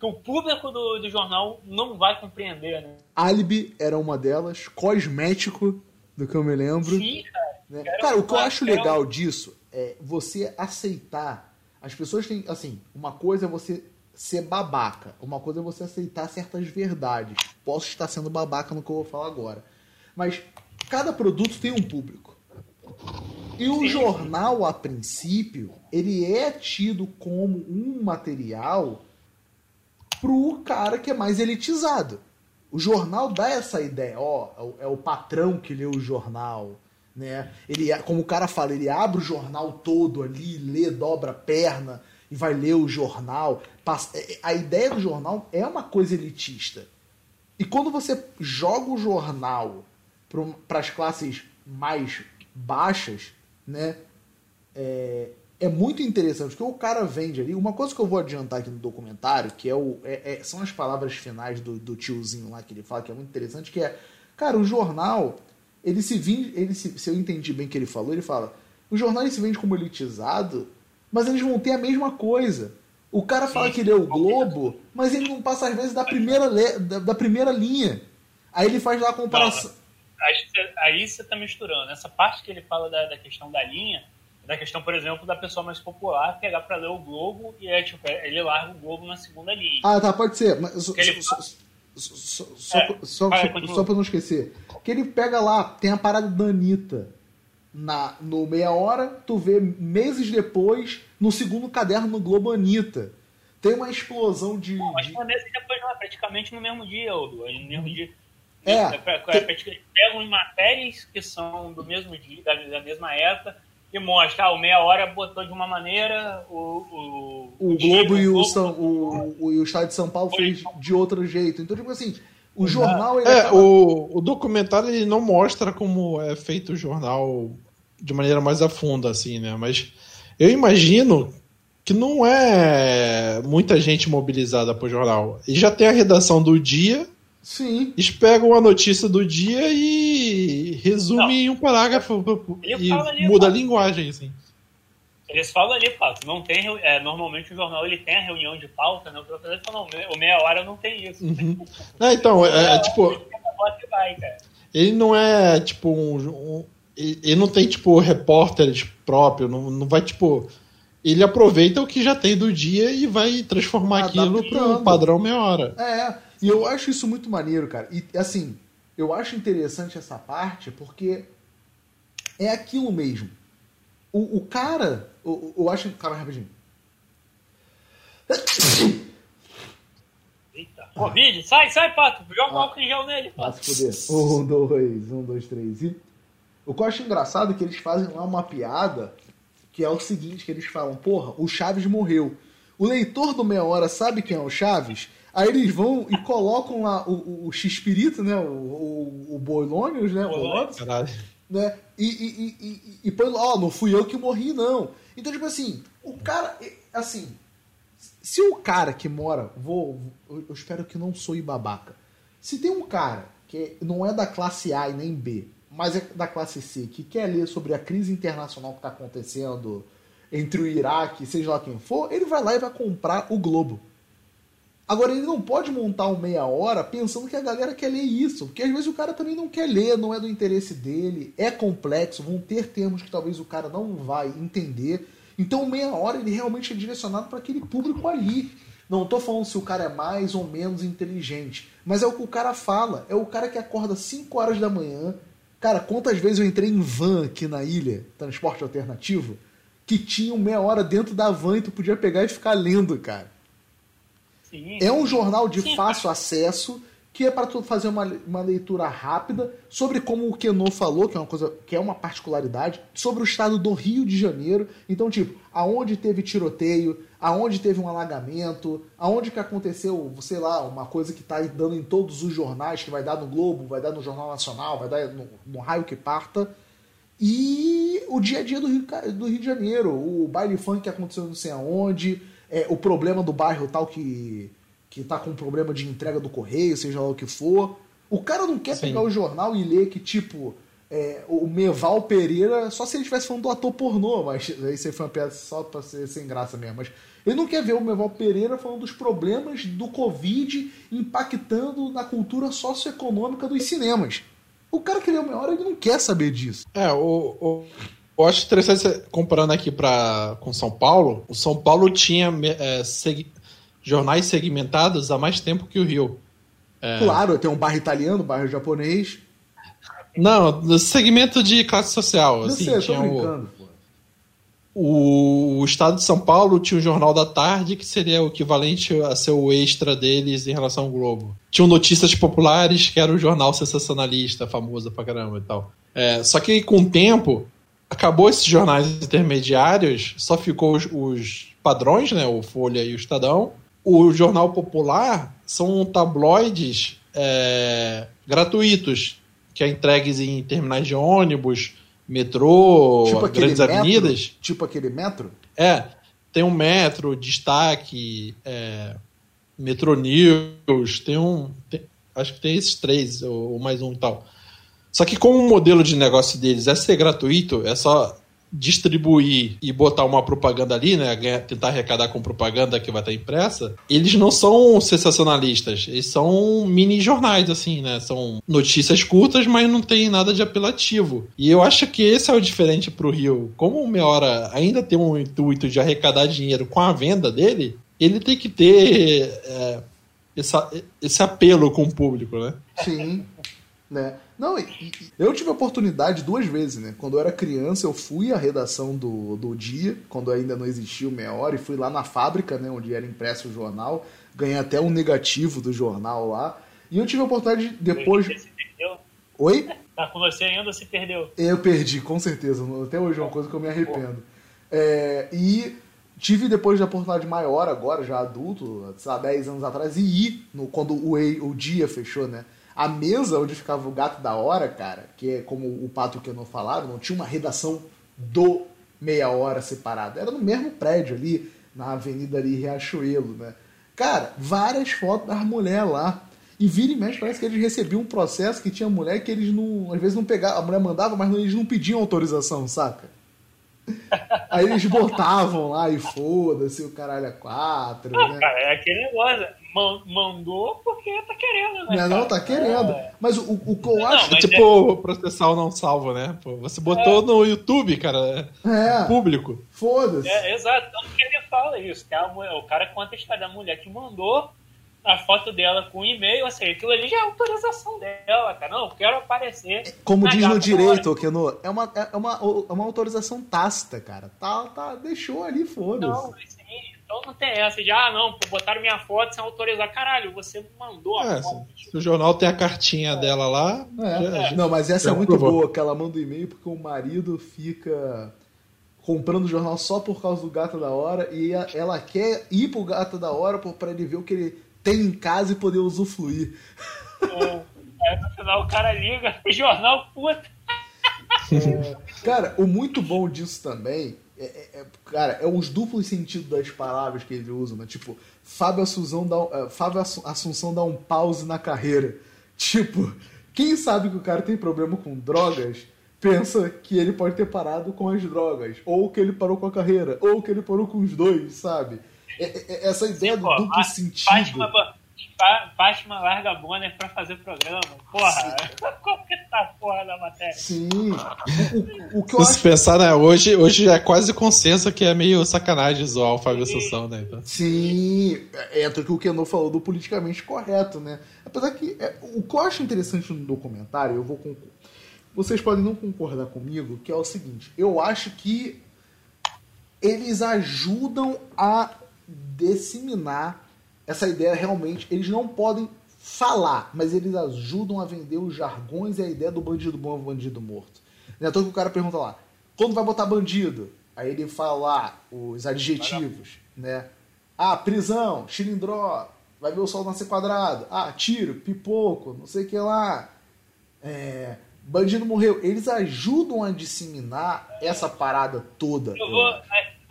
S2: que o público do, do jornal não vai compreender, né?
S1: Alibi era uma delas, cosmético, do que eu me lembro.
S2: Sim, cara.
S1: Né? Cara, o que eu acho legal disso é você aceitar. As pessoas têm, assim, uma coisa é você ser babaca, uma coisa é você aceitar certas verdades. Posso estar sendo babaca no que eu vou falar agora. Mas cada produto tem um público. E o Sim. jornal, a princípio, ele é tido como um material pro cara que é mais elitizado. O jornal dá essa ideia, ó, é o patrão que lê o jornal, né? Ele, como o cara fala, ele abre o jornal todo ali, lê, dobra a perna e vai ler o jornal. É, é, a ideia do jornal é uma coisa elitista. E quando você joga o jornal para as classes mais baixas, né? É, é, muito interessante, porque o cara vende ali. Uma coisa que eu vou adiantar aqui no documentário, que é o, é, é, são as palavras finais do, do tiozinho lá que ele fala, que é muito interessante, que é, cara, o jornal ele se vende, ele se, se eu entendi bem o que ele falou, ele fala: os jornais se vendem como elitizado, mas eles vão ter a mesma coisa. O cara fala que ele é o Globo, mas ele não passa às vezes da primeira, le, da, da primeira linha. Aí ele faz lá a comparação.
S2: Não, aí você está misturando. Essa parte que ele fala da, da questão da linha, da questão, por exemplo, da pessoa mais popular pegar para ler o Globo e é, tipo, ele larga o Globo na segunda linha.
S1: Ah, tá, pode ser. Mas, só, fala... só, só, é, só, só para não esquecer que ele pega lá, tem a parada da Anitta na, no meia hora, tu vê meses depois, no segundo caderno no Globo Anitta. Tem uma explosão de.
S2: Não, mas
S1: de...
S2: meses depois não, é praticamente no mesmo dia, Odo. No mesmo dia.
S1: É.
S2: é, é, tem... Pegam matérias que são do mesmo dia, da, da mesma época, e mostra, ah, o meia hora botou de uma maneira, o,
S1: o, o, o Globo, e o, Globo, São, o, o, o Estado de São Paulo fez de outro jeito. Então, tipo assim, o jornal.
S3: é, acaba... o, o documentário ele não mostra como é feito o jornal de maneira mais a fundo, assim, né? Mas eu imagino que não é muita gente mobilizada pro jornal. E já tem a redação do dia.
S1: Sim.
S3: Eles pegam a notícia do dia e resumem em um parágrafo
S2: Ele
S3: e
S2: ali,
S3: muda a linguagem, assim.
S2: Eles falam ali, Pato, não tem, é, normalmente o jornal ele tem a reunião de pauta, né? O professor fala, não, o meia hora não tem isso.
S3: Uhum. Não, então, é, é tipo... Ele não é, tipo, um, um, ele não tem, tipo, repórter próprio, não, não vai, tipo... Ele aproveita o que já tem do dia e vai transformar Adaptando. aquilo para um padrão meia hora.
S1: É, e eu acho isso muito maneiro, cara. E, assim, eu acho interessante essa parte porque é aquilo mesmo. O, o cara eu, eu acho. Calma rapidinho.
S2: Eita. Covid, sai, sai, pato. Joga um álcool em gel nele.
S1: Se fuder. Um, dois, um, dois, três e. O que eu acho engraçado é que eles fazem lá uma piada que é o seguinte: que eles falam, porra, o Chaves morreu. O leitor do Meia Hora sabe quem é o Chaves? Aí eles vão e colocam lá o, o, o X-Espírito, né? O, o, o Boilônios, né?
S3: Bolônios.
S1: Né? E, e, e, e, e põe lá, ó, não fui eu que morri, não. Então, tipo assim, o cara. Assim, se o cara que mora. Vou, eu espero que não sou babaca. Se tem um cara que não é da classe A e nem B, mas é da classe C, que quer ler sobre a crise internacional que está acontecendo entre o Iraque, seja lá quem for, ele vai lá e vai comprar o Globo. Agora, ele não pode montar um meia hora pensando que a galera quer ler isso, porque às vezes o cara também não quer ler, não é do interesse dele, é complexo, vão ter termos que talvez o cara não vai entender. Então, meia hora ele realmente é direcionado para aquele público ali. Não tô falando se o cara é mais ou menos inteligente, mas é o que o cara fala. É o cara que acorda 5 horas da manhã. Cara, quantas vezes eu entrei em van aqui na ilha, transporte alternativo, que tinha meia hora dentro da van e tu podia pegar e ficar lendo, cara. Sim. É um jornal de Sim. fácil acesso que é para tu fazer uma, uma leitura rápida sobre como o Kenô falou, que é uma coisa que é uma particularidade, sobre o estado do Rio de Janeiro. Então, tipo, aonde teve tiroteio, aonde teve um alagamento, aonde que aconteceu, sei lá, uma coisa que está dando em todos os jornais, que vai dar no Globo, vai dar no Jornal Nacional, vai dar no, no raio que parta. E o dia a dia do Rio, do Rio de Janeiro, o baile funk que aconteceu não sei aonde, é, o problema do bairro tal que que tá com problema de entrega do correio, seja lá o que for. O cara não quer Sim. pegar o jornal e ler que, tipo, é, o Meval Pereira, só se ele estivesse falando do ator pornô, mas isso aí foi uma piada só pra ser sem graça mesmo. Mas ele não quer ver o Meval Pereira falando dos problemas do Covid impactando na cultura socioeconômica dos cinemas. O cara que lê uma hora, ele não quer saber disso.
S3: É, o, o, eu acho interessante, comparando aqui pra, com São Paulo, o São Paulo tinha é, jornais segmentados há mais tempo que o Rio.
S1: É... Claro, tem um bairro italiano, um bairro japonês.
S3: Não, no segmento de classe social. Não assim, sei, tinha o, o, o, Estado de São Paulo tinha o Jornal da Tarde, que seria o equivalente a ser o extra deles em relação ao Globo. Tinham Notícias Populares, que era o jornal sensacionalista, famoso pra caramba e tal. É, só que com o tempo, acabou esses jornais intermediários, só ficou os, os padrões, né? O Folha e o Estadão o Jornal Popular são tabloides é, gratuitos, que é entregues em terminais de ônibus, metrô, tipo grandes metro? avenidas.
S1: Tipo aquele metro?
S3: É. Tem um metro, destaque, é, Metro News, tem um. Tem, acho que tem esses três, ou, ou mais um e tal. Só que como o modelo de negócio deles é ser gratuito, é só distribuir e botar uma propaganda ali, né? Tentar arrecadar com propaganda que vai estar impressa, eles não são sensacionalistas. Eles são mini jornais, assim, né? São notícias curtas, mas não tem nada de apelativo. E eu acho que esse é o diferente pro Rio. Como o Meia Hora ainda tem um intuito de arrecadar dinheiro com a venda dele, ele tem que ter é, essa, esse apelo com o público, né?
S1: Sim. Né? Não, eu tive a oportunidade duas vezes, né? Quando eu era criança, eu fui à redação do, do dia, quando ainda não existia o Meia Hora, e fui lá na fábrica, né? Onde era impresso o jornal. Ganhei até um negativo do jornal lá. E eu tive a oportunidade de, depois. Você perdeu? Oi?
S2: Tá com você ainda se perdeu?
S1: Eu perdi, com certeza. Até hoje é uma coisa que eu me arrependo. É, e tive depois da oportunidade maior, agora, já adulto, há 10 anos atrás, e ir no, quando o, o dia fechou, né? A mesa onde ficava o gato da hora, cara, que é como o Pato que eu não falaram, não tinha uma redação do meia hora separada. Era no mesmo prédio ali, na avenida ali Riachuelo, né? Cara, várias fotos das mulheres lá. E vira e mexe, parece que eles recebiam um processo que tinha mulher que eles não. Às vezes não pegavam, a mulher mandava, mas eles não pediam autorização, saca? Aí eles botavam lá e foda-se o caralho a quatro. Não,
S2: né? cara, é aquele negócio mandou porque tá querendo, né?
S1: Não, não tá querendo. É... Mas o, o que eu acho.
S3: Não, tipo, é... processar não salvo, né? Pô, você botou é. no YouTube, cara. É. Público.
S1: Foda-se.
S2: É, exato. Tanto que ele fala isso. Que a mulher, o cara conta a história da mulher que mandou a foto dela com e-mail, assim, aquilo ali já é autorização dela, cara. Não, eu quero aparecer.
S1: Como diz no direito, Keno, é uma, é, uma, é uma autorização tácita, cara. Tá, tá, deixou ali, foda-se. Não,
S2: então não tem essa de, ah, não, botaram minha foto sem autorizar. Caralho, você mandou a é, foto.
S3: Se o jornal tem a cartinha é. dela lá.
S1: É. Não, mas essa é muito provou. boa, que ela manda o um e-mail porque o marido fica comprando o jornal só por causa do gato da hora e ela quer ir pro gato da hora para ele ver o que ele tem em casa e poder usufruir.
S2: É, no final o cara liga, o jornal puta.
S1: É, cara, o muito bom disso também é, é, é, cara, é os duplos sentidos das palavras que ele usa, né? Tipo, Fábio Assunção, dá, uh, Fábio Assunção dá um pause na carreira. Tipo, quem sabe que o cara tem problema com drogas pensa que ele pode ter parado com as drogas, ou que ele parou com a carreira, ou que ele parou com os dois, sabe? É, é, essa ideia
S2: Sim,
S1: do
S2: pô,
S1: duplo sentido.
S2: Fátima, Fá- Fátima larga Bonner pra fazer programa. Porra, <laughs> como que tá a porra da matéria?
S1: Sim. O, o- que eu
S3: Se
S1: acho.
S3: pensar, né, hoje, hoje é quase consenso que é meio sacanagem zoar o Fábio Assunção, né? Então,
S1: Sim, entra o que o Keno falou do politicamente correto, né? Apesar que é, o que eu acho interessante no documentário, eu vou vocês podem não concordar comigo, que é o seguinte, eu acho que eles ajudam a disseminar essa ideia realmente, eles não podem falar, mas eles ajudam a vender os jargões e a ideia do bandido bom e bandido morto. Né? Então que o cara pergunta lá, quando vai botar bandido? Aí ele fala lá os adjetivos, né? Ah, prisão, chilindró, vai ver o sol nascer quadrado. Ah, tiro, pipoco, não sei o que lá. É, bandido morreu. Eles ajudam a disseminar essa parada toda.
S2: Eu vou.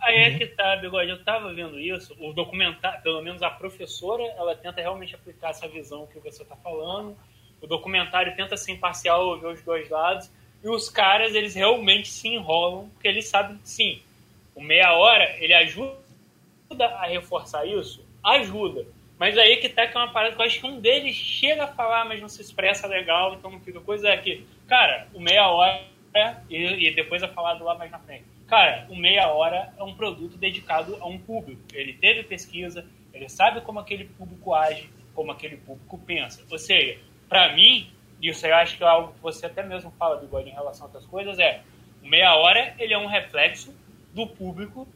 S2: Aí é que tá, Bigode. Eu tava vendo isso. O documentário, pelo menos a professora, ela tenta realmente aplicar essa visão que você tá falando. O documentário tenta ser imparcial, ver os dois lados. E os caras, eles realmente se enrolam, porque eles sabem que sim. O meia hora, ele ajuda a reforçar isso? Ajuda. Mas aí que tá que é uma parada que eu acho que um deles chega a falar, mas não se expressa legal, então não fica coisa é que, cara, o meia hora, e, e depois é falado lá mais na frente. Cara, o meia hora é um produto dedicado a um público. Ele teve pesquisa, ele sabe como aquele público age, como aquele público pensa. Ou seja, para mim, isso eu acho que é algo que você até mesmo fala, Bigode, em relação a outras coisas, é o meia hora ele é um reflexo do público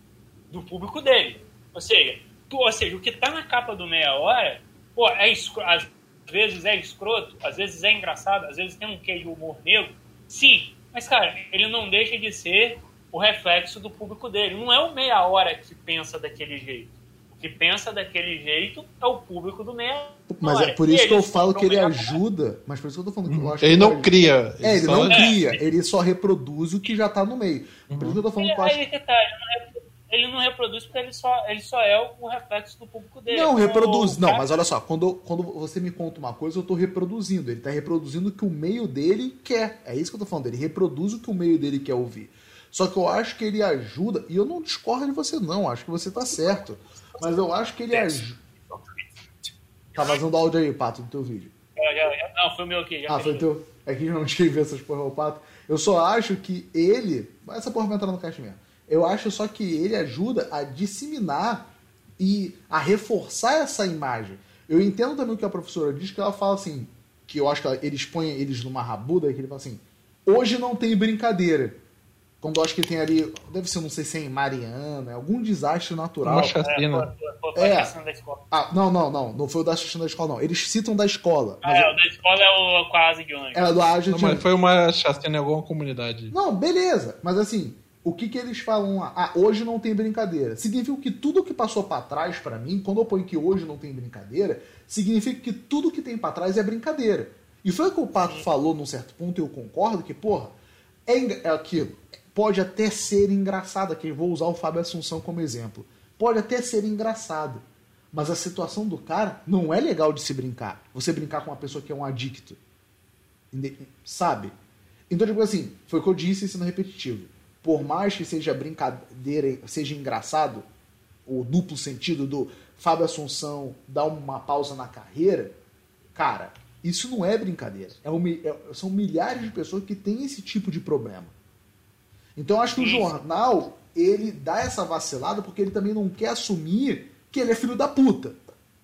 S2: do público dele. Ou seja, tu- ou seja, o que tá na capa do meia hora, pô, é às vezes é escroto, às vezes é engraçado, às vezes tem um de humor negro. Sim, mas cara, ele não deixa de ser o reflexo do público dele. Não é o meia hora que pensa daquele jeito. O que pensa daquele jeito é o público do meia hora.
S1: Mas é por isso que eu falo que ele ajuda. Mas por isso que eu tô falando que eu acho
S3: Ele
S1: que
S3: não
S1: ajuda.
S3: cria.
S1: É, ele
S3: só-
S1: não cria, ele só reproduz o que já tá no meio. Por isso que eu tô falando
S2: Ele,
S1: que eu acho
S2: aí que tá, ele não ele não reproduz porque ele só, ele só é o reflexo do público dele.
S1: Não, reproduz.
S2: o
S1: Não, mas olha só, quando, quando você me conta uma coisa, eu tô reproduzindo. Ele tá reproduzindo o que o meio dele quer. É isso que eu tô falando. Ele reproduz o que o meio dele quer ouvir. Só que eu acho que ele ajuda, e eu não discordo de você, não, acho que você tá certo. Mas eu acho que ele ajuda. Tá vazando áudio aí, Pato, do teu vídeo.
S2: Já- já- já- não, foi o meu aqui. Já
S1: Ah, foi
S2: fechou.
S1: teu. É que eu não <laughs> escrevi essas porra ao Pato. Eu só acho que ele. Essa porra vai entrar no caixa mesmo. Eu acho só que ele ajuda a disseminar e a reforçar essa imagem. Eu entendo também o que a professora diz, que ela fala assim, que eu acho que ela- eles põem eles numa rabuda, que ele fala assim, hoje não tem brincadeira. Quando eu acho que tem ali, deve ser, não sei se é em Mariana, algum desastre natural.
S3: Uma
S2: É,
S3: chacina.
S2: foi- foi- foi
S1: É.
S2: a questão da escola.
S1: Ah, não, não, não, não foi o da assistente da escola, não. Eles citam da escola.
S2: Ah,
S1: Mas
S2: é, o da escola é o quase de ônibus.
S1: é do Ágil
S3: Não, mas foi uma chacina em alguma comunidade.
S1: Não, beleza. Mas assim, o que que eles falam lá? Ah, hoje não tem brincadeira. Significa que tudo que passou pra trás pra mim, quando eu ponho que hoje não tem brincadeira, significa que tudo que tem pra trás é brincadeira. E foi o que o Pato falou num certo ponto, e eu concordo que, porra, é, é aquilo. Pode até ser engraçado, aqui vou usar o Fábio Assunção como exemplo. Pode até ser engraçado. Mas a situação do cara não é legal de se brincar. Você brincar com uma pessoa que é um adicto. Sabe? Então, tipo assim, foi o que eu disse sendo repetitivo. Por mais que seja brincadeira, seja engraçado, o duplo sentido do Fábio Assunção dar uma pausa na carreira, cara, isso não é brincadeira. É um é- são milhares de pessoas que têm esse tipo de problema. Então, eu acho que o jornal, ele dá essa vacilada porque ele também não quer assumir que ele é filho da puta.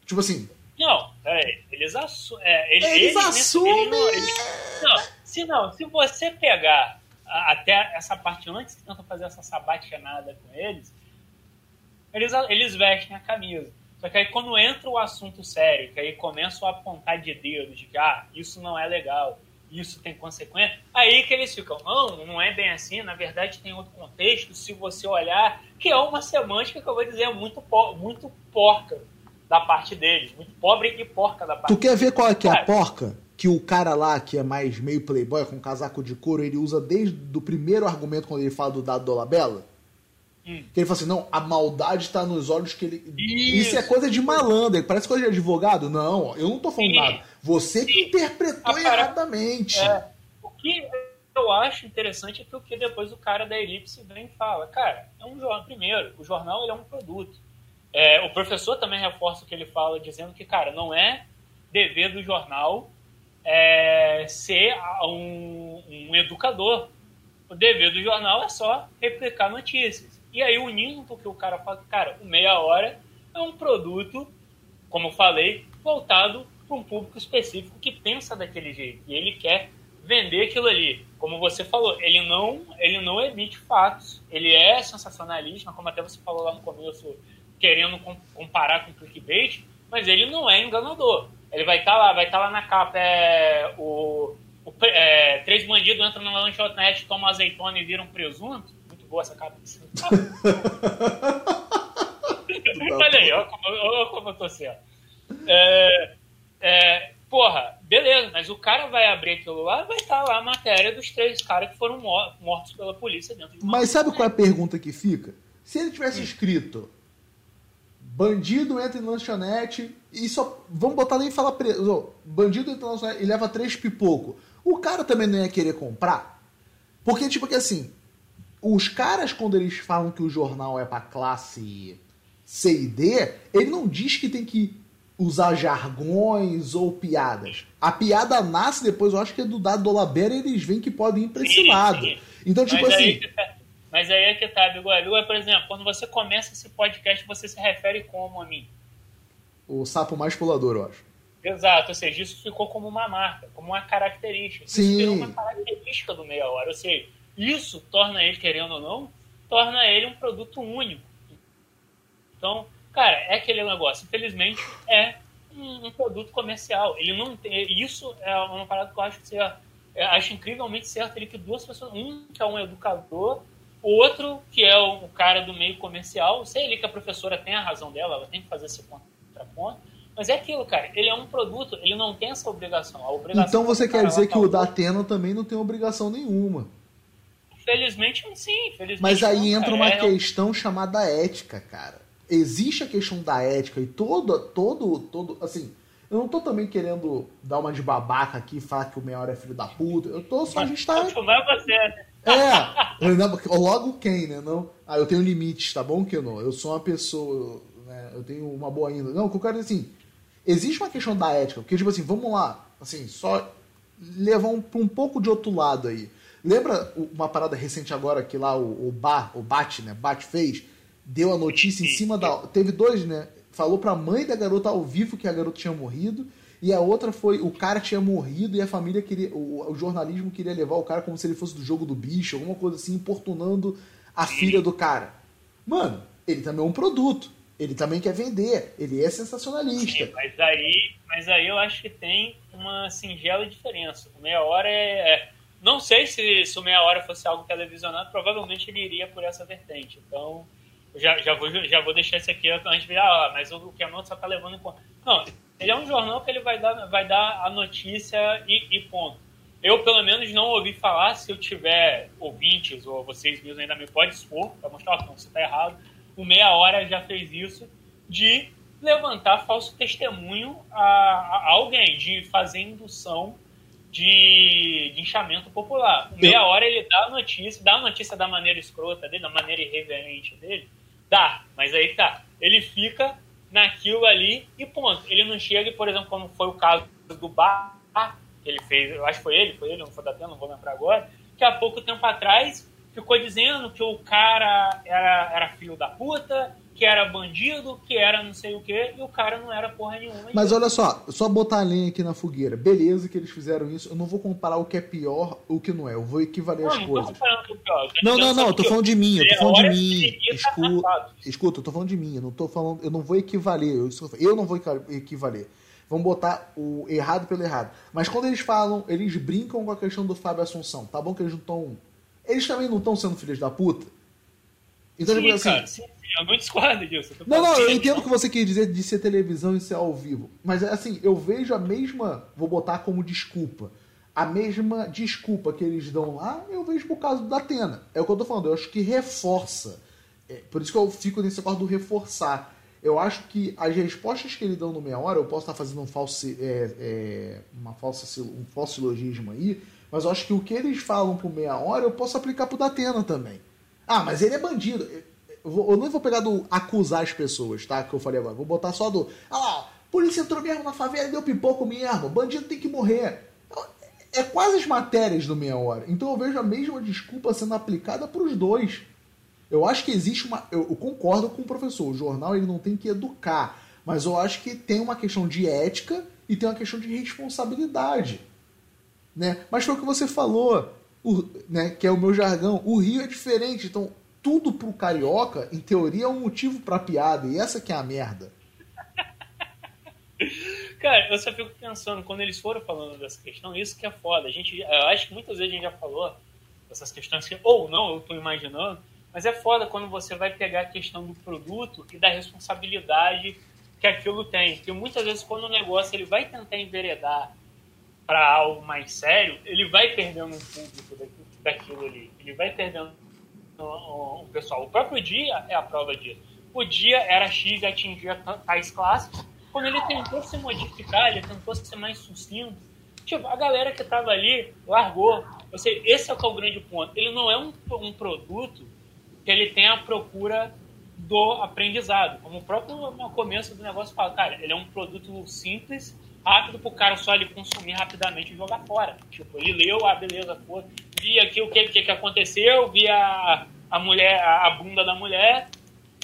S1: Tipo assim,
S2: Não, peraí. Eles, assu é, ele-
S1: Eles
S2: eles-
S1: assumem!
S2: eles não- eles- não, se não, se você pegar até essa parte antes que tentam fazer essa sabatinada com eles, eles, eles vestem a camisa. Só que aí quando entra o assunto sério, que aí começam a apontar de dedo, de que ah, isso não é legal, isso tem consequência, aí que eles ficam, não, não é bem assim, na verdade tem outro contexto, se você olhar, que é uma semântica que eu vou dizer muito, muito porca da parte deles, muito pobre e porca da parte
S1: Tu quer ver qual é que é a porca? Que o cara lá, que é mais meio playboy, com casaco de couro, ele usa desde o primeiro argumento quando ele fala do dado do Dolabella.
S2: Hum.
S1: Que ele fala assim, não, a maldade tá nos olhos que ele...
S2: Isso.
S1: Isso, é coisa de malandro, parece coisa de advogado. Não, eu não tô falando
S2: Sim.
S1: nada. Você que interpretou
S2: A para-
S1: erradamente.
S2: É, o que eu acho interessante é que o que depois o cara da Elipse vem e fala, cara, é um jornal. Primeiro, o jornal ele é um produto. É, o professor também reforça o que ele fala, dizendo que, cara, não é dever do jornal é, ser um, um educador. O dever do jornal é só replicar notícias. E aí, unindo o que o cara fala, cara, o Meia Hora é um produto, como eu falei, voltado para um público específico que pensa daquele jeito. E ele quer vender aquilo ali. Como você falou, ele não, ele não emite fatos. Ele é sensacionalista, como até você falou lá no começo, querendo comparar com o clickbait, mas ele não é enganador. Ele vai estar tá lá, vai estar tá lá na capa, é, o, o é, três bandidos entram na lanchonete, tomam azeitona e viram presunto. Muito boa essa capa. <laughs> <laughs> Olha aí, olha como, olha como eu tô certo. É, é, porra, beleza, mas o cara vai abrir aquilo lá vai estar tá lá a matéria dos três caras que foram mortos pela polícia dentro de
S1: uma Mas sabe qual é a pergunta que fica? Se ele tivesse hum. escrito bandido entra em lanchonete e só. Vamos botar nem falar preso. Bandido entra em lanchonete e leva três pipoco. O cara também não ia querer comprar. Porque, tipo, que assim, os caras, quando eles falam que o jornal é pra classe C e D, ele não diz que tem que usar jargões ou piadas. A piada nasce depois, eu acho que é do dado Dolabella, eles veem que podem ir pra esse lado. Então, tipo
S2: mas
S1: assim.
S2: Aí, tá, mas aí é que tá, Bigualu, é, por exemplo, quando você começa esse podcast, você se refere como a mim?
S1: O sapo mais pulador, eu acho.
S2: Exato, ou seja, isso ficou como uma marca, como uma característica. Sim. Isso virou uma característica do meia hora. Ou seja, isso torna ele, querendo ou não, torna ele um produto único. Então, Cara, é aquele negócio. Infelizmente, é um, um produto comercial. Ele não tem. Isso é uma parada que eu acho que você, é, acho incrivelmente certo ele que duas pessoas, um que é um educador, o outro que é o cara do meio comercial. Sei ali que a professora tem a razão dela, ela tem que fazer esse contraponto. Mas é aquilo, cara. Ele é um produto, ele não tem essa obrigação. obrigação
S1: então você quer dizer que o da Atena também não tem obrigação nenhuma.
S2: Felizmente, sim. Felizmente
S1: Mas aí não, entra cara. uma é questão chamada ética, cara existe a questão da ética e todo, todo, todo, assim, eu não tô também querendo dar uma de babaca aqui e falar que o Meia Hora é filho da puta. Eu tô só, a gente tá.
S2: Não é você, né?
S1: É, logo quem, né? Não. Ah, eu tenho limites, tá bom, Keno? Eu sou uma pessoa, né? Eu tenho uma boa ainda. Não, o que eu quero dizer assim, existe uma questão da ética, porque, tipo assim, vamos lá, assim, só levar um, um pouco de outro lado aí. Lembra uma parada recente agora que lá o, o Bar, o Bat, né? Bat fez? Deu a notícia em cima da. Teve dois, né? Falou pra mãe da garota ao vivo que a garota tinha morrido. E a outra foi o cara tinha morrido e a família queria. O, o jornalismo queria levar o cara como se ele fosse do jogo do bicho, alguma coisa assim, importunando a filha do cara. Mano, ele também é um produto. Ele também quer vender. Ele é sensacionalista.
S2: Sim, mas aí, mas aí eu acho que tem uma singela diferença. O meia hora é. é não sei se, se o meia hora fosse algo televisionado, provavelmente ele iria por essa vertente. Então já, já, vou, já vou deixar isso aqui antes de ah, mas o Canon só tá levando em conta. Não, ele é um jornal que ele vai dar, vai dar a notícia e, e ponto. Eu, pelo menos, não ouvi falar, se eu tiver ouvintes ou vocês mesmos ainda me pode expor, para mostrar que você está errado. O Meia Hora já fez isso de levantar falso testemunho a, a alguém, de fazer indução de, de inchamento popular. Meia Hora ele dá a notícia, dá a notícia da maneira escrota dele, da maneira irreverente dele, Dá, mas aí tá. Ele fica naquilo ali e ponto. Ele não chega, por exemplo, como foi o caso do Bar, que ele fez, eu acho que foi ele, foi ele, não foi da Tena, não vou lembrar agora, que há pouco tempo atrás ficou dizendo que o cara era, era filho da puta, que era bandido, que era não sei o que, e o cara não era porra nenhuma.
S1: Mas olha só, só botar a lenha aqui na fogueira. Beleza que eles fizeram isso. Eu não vou comparar o que é pior o que não é. Eu vou equivaler não, as não coisas. Tô pior. não, não, não, eu tô falando de mim, eu tô falando de mim. Escuta, escuta, eu tô falando de mim, eu não tô falando, eu não vou equivaler, eu, eu não vou equivaler. Vamos botar o errado pelo errado. Mas quando eles falam, eles brincam com a questão do Fábio Assunção. Tá bom que eles não estão. Eles também não estão sendo filhos da puta?
S2: Então, sim, tipo assim. Cara, sim, eu não discordo disso.
S1: Não, não, eu entendo o que você quer dizer de ser televisão e ser ao vivo. Mas assim, eu vejo a mesma. Vou botar como desculpa. A mesma desculpa que eles dão lá, eu vejo por causa da Atena. É o que eu tô falando, eu acho que reforça. É, por isso que eu fico nesse negócio do reforçar. Eu acho que as respostas que eles dão no meia hora, eu posso estar fazendo um falso, é, é, uma falsa, um falso silogismo aí, mas eu acho que o que eles falam pro meia hora, eu posso aplicar pro Datena também. Ah, mas ele é bandido Eu, não vou pegar do acusar as pessoas, tá? Que eu falei agora. Vou botar só do. Ah lá, polícia entrou mesmo na favela e deu pipoco mesmo. Bandido tem que morrer. É quase as matérias do meia hora. Então eu vejo a mesma desculpa sendo aplicada para os dois. Eu acho que existe uma. Eu, eu, concordo com o professor. O jornal ele não tem que educar. Mas eu acho que tem uma questão de ética e tem uma questão de responsabilidade. Né? Mas foi o que você falou, o, né, que é o meu jargão. O Rio é diferente. Então, tudo pro carioca, em teoria, é um motivo pra piada. E essa que é a merda.
S2: Cara, eu só fico pensando, quando eles foram falando dessa questão, isso que é foda. A gente, eu acho que muitas vezes a gente já falou dessas questões que, ou não, eu tô imaginando, mas é foda quando você vai pegar a questão do produto e da responsabilidade que aquilo tem. Porque muitas vezes quando o negócio ele vai tentar enveredar para algo mais sério, ele vai perdendo um público daquilo ali. Ele vai perdendo o pessoal. O próprio dia é a prova disso. O dia era X e atingia tais classes. Quando ele tentou se modificar, ele tentou ser mais sucinto. Tipo, a galera que estava ali largou. Eu sei, esse é o, é o grande ponto. Ele não é um, um produto que ele tem a procura do aprendizado. Como o próprio começo do negócio fala, cara, ele é um produto simples, rápido pro cara só ele consumir rapidamente e jogar fora. Tipo, ele leu, ah, beleza, pô, vi aqui o que, que, que aconteceu, vi a, a mulher, a bunda da mulher,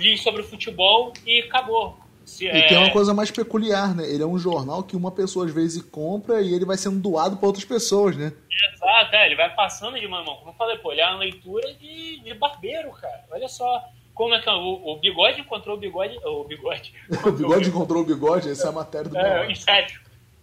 S2: li sobre o futebol e acabou.
S1: Se, e é... tem uma coisa mais peculiar, né? Ele é um jornal que uma pessoa às vezes compra e ele vai sendo doado para outras pessoas, né?
S2: Exato, é, ele vai passando de mão Como eu falei, pô, ele é uma leitura de, de barbeiro, cara. Olha só como é que é, o, o bigode encontrou o bigode. O bigode. <laughs>
S1: o bigode encontrou o bigode, essa é a matéria do
S2: é, Inception.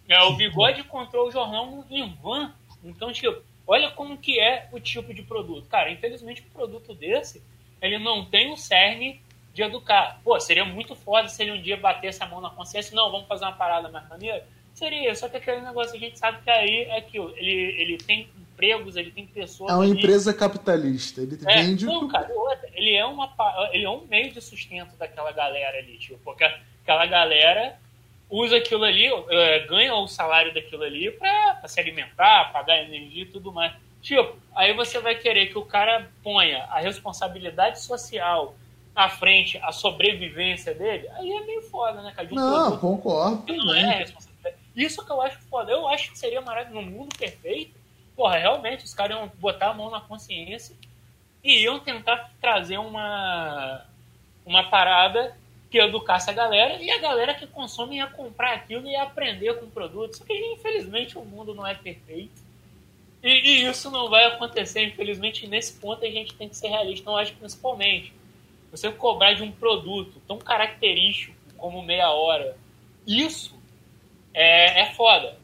S2: É, o bigode encontrou o jornal em van. Então, tipo, olha como que é o tipo de produto. Cara, infelizmente um produto desse, ele não tem o cerne de educar. Pô, seria muito foda se ele um dia batesse a mão na consciência, não, vamos fazer uma parada mais maneira. Seria, só que aquele negócio a gente sabe que aí é aquilo. Ele, ele tem empregos, ele tem pessoas.
S1: É uma ali. empresa capitalista. Ele é, vende.
S2: Não, cara, ele é, uma, ele é um meio de sustento daquela galera ali, tipo, porque aquela galera usa aquilo ali, é, ganha o salário daquilo ali para se alimentar, pagar energia e tudo mais. Tipo, aí você vai querer que o cara ponha a responsabilidade social à frente, a sobrevivência dele, aí é meio foda, né, cara?
S1: Um não, concordo.
S2: Não é responsabilidade. Isso que eu acho foda. Eu acho que seria maravilhoso no mundo perfeito porra, realmente os caras iam botar a mão na consciência e iam tentar trazer uma, uma parada que educasse a galera e a galera que consome ia comprar aquilo e ia aprender com o produto. Só que, infelizmente, o mundo não é perfeito. E, e, isso não vai acontecer, infelizmente, nesse ponto a gente tem que ser realista. Eu acho principalmente, você cobrar de um produto tão característico como meia hora, isso é, é foda.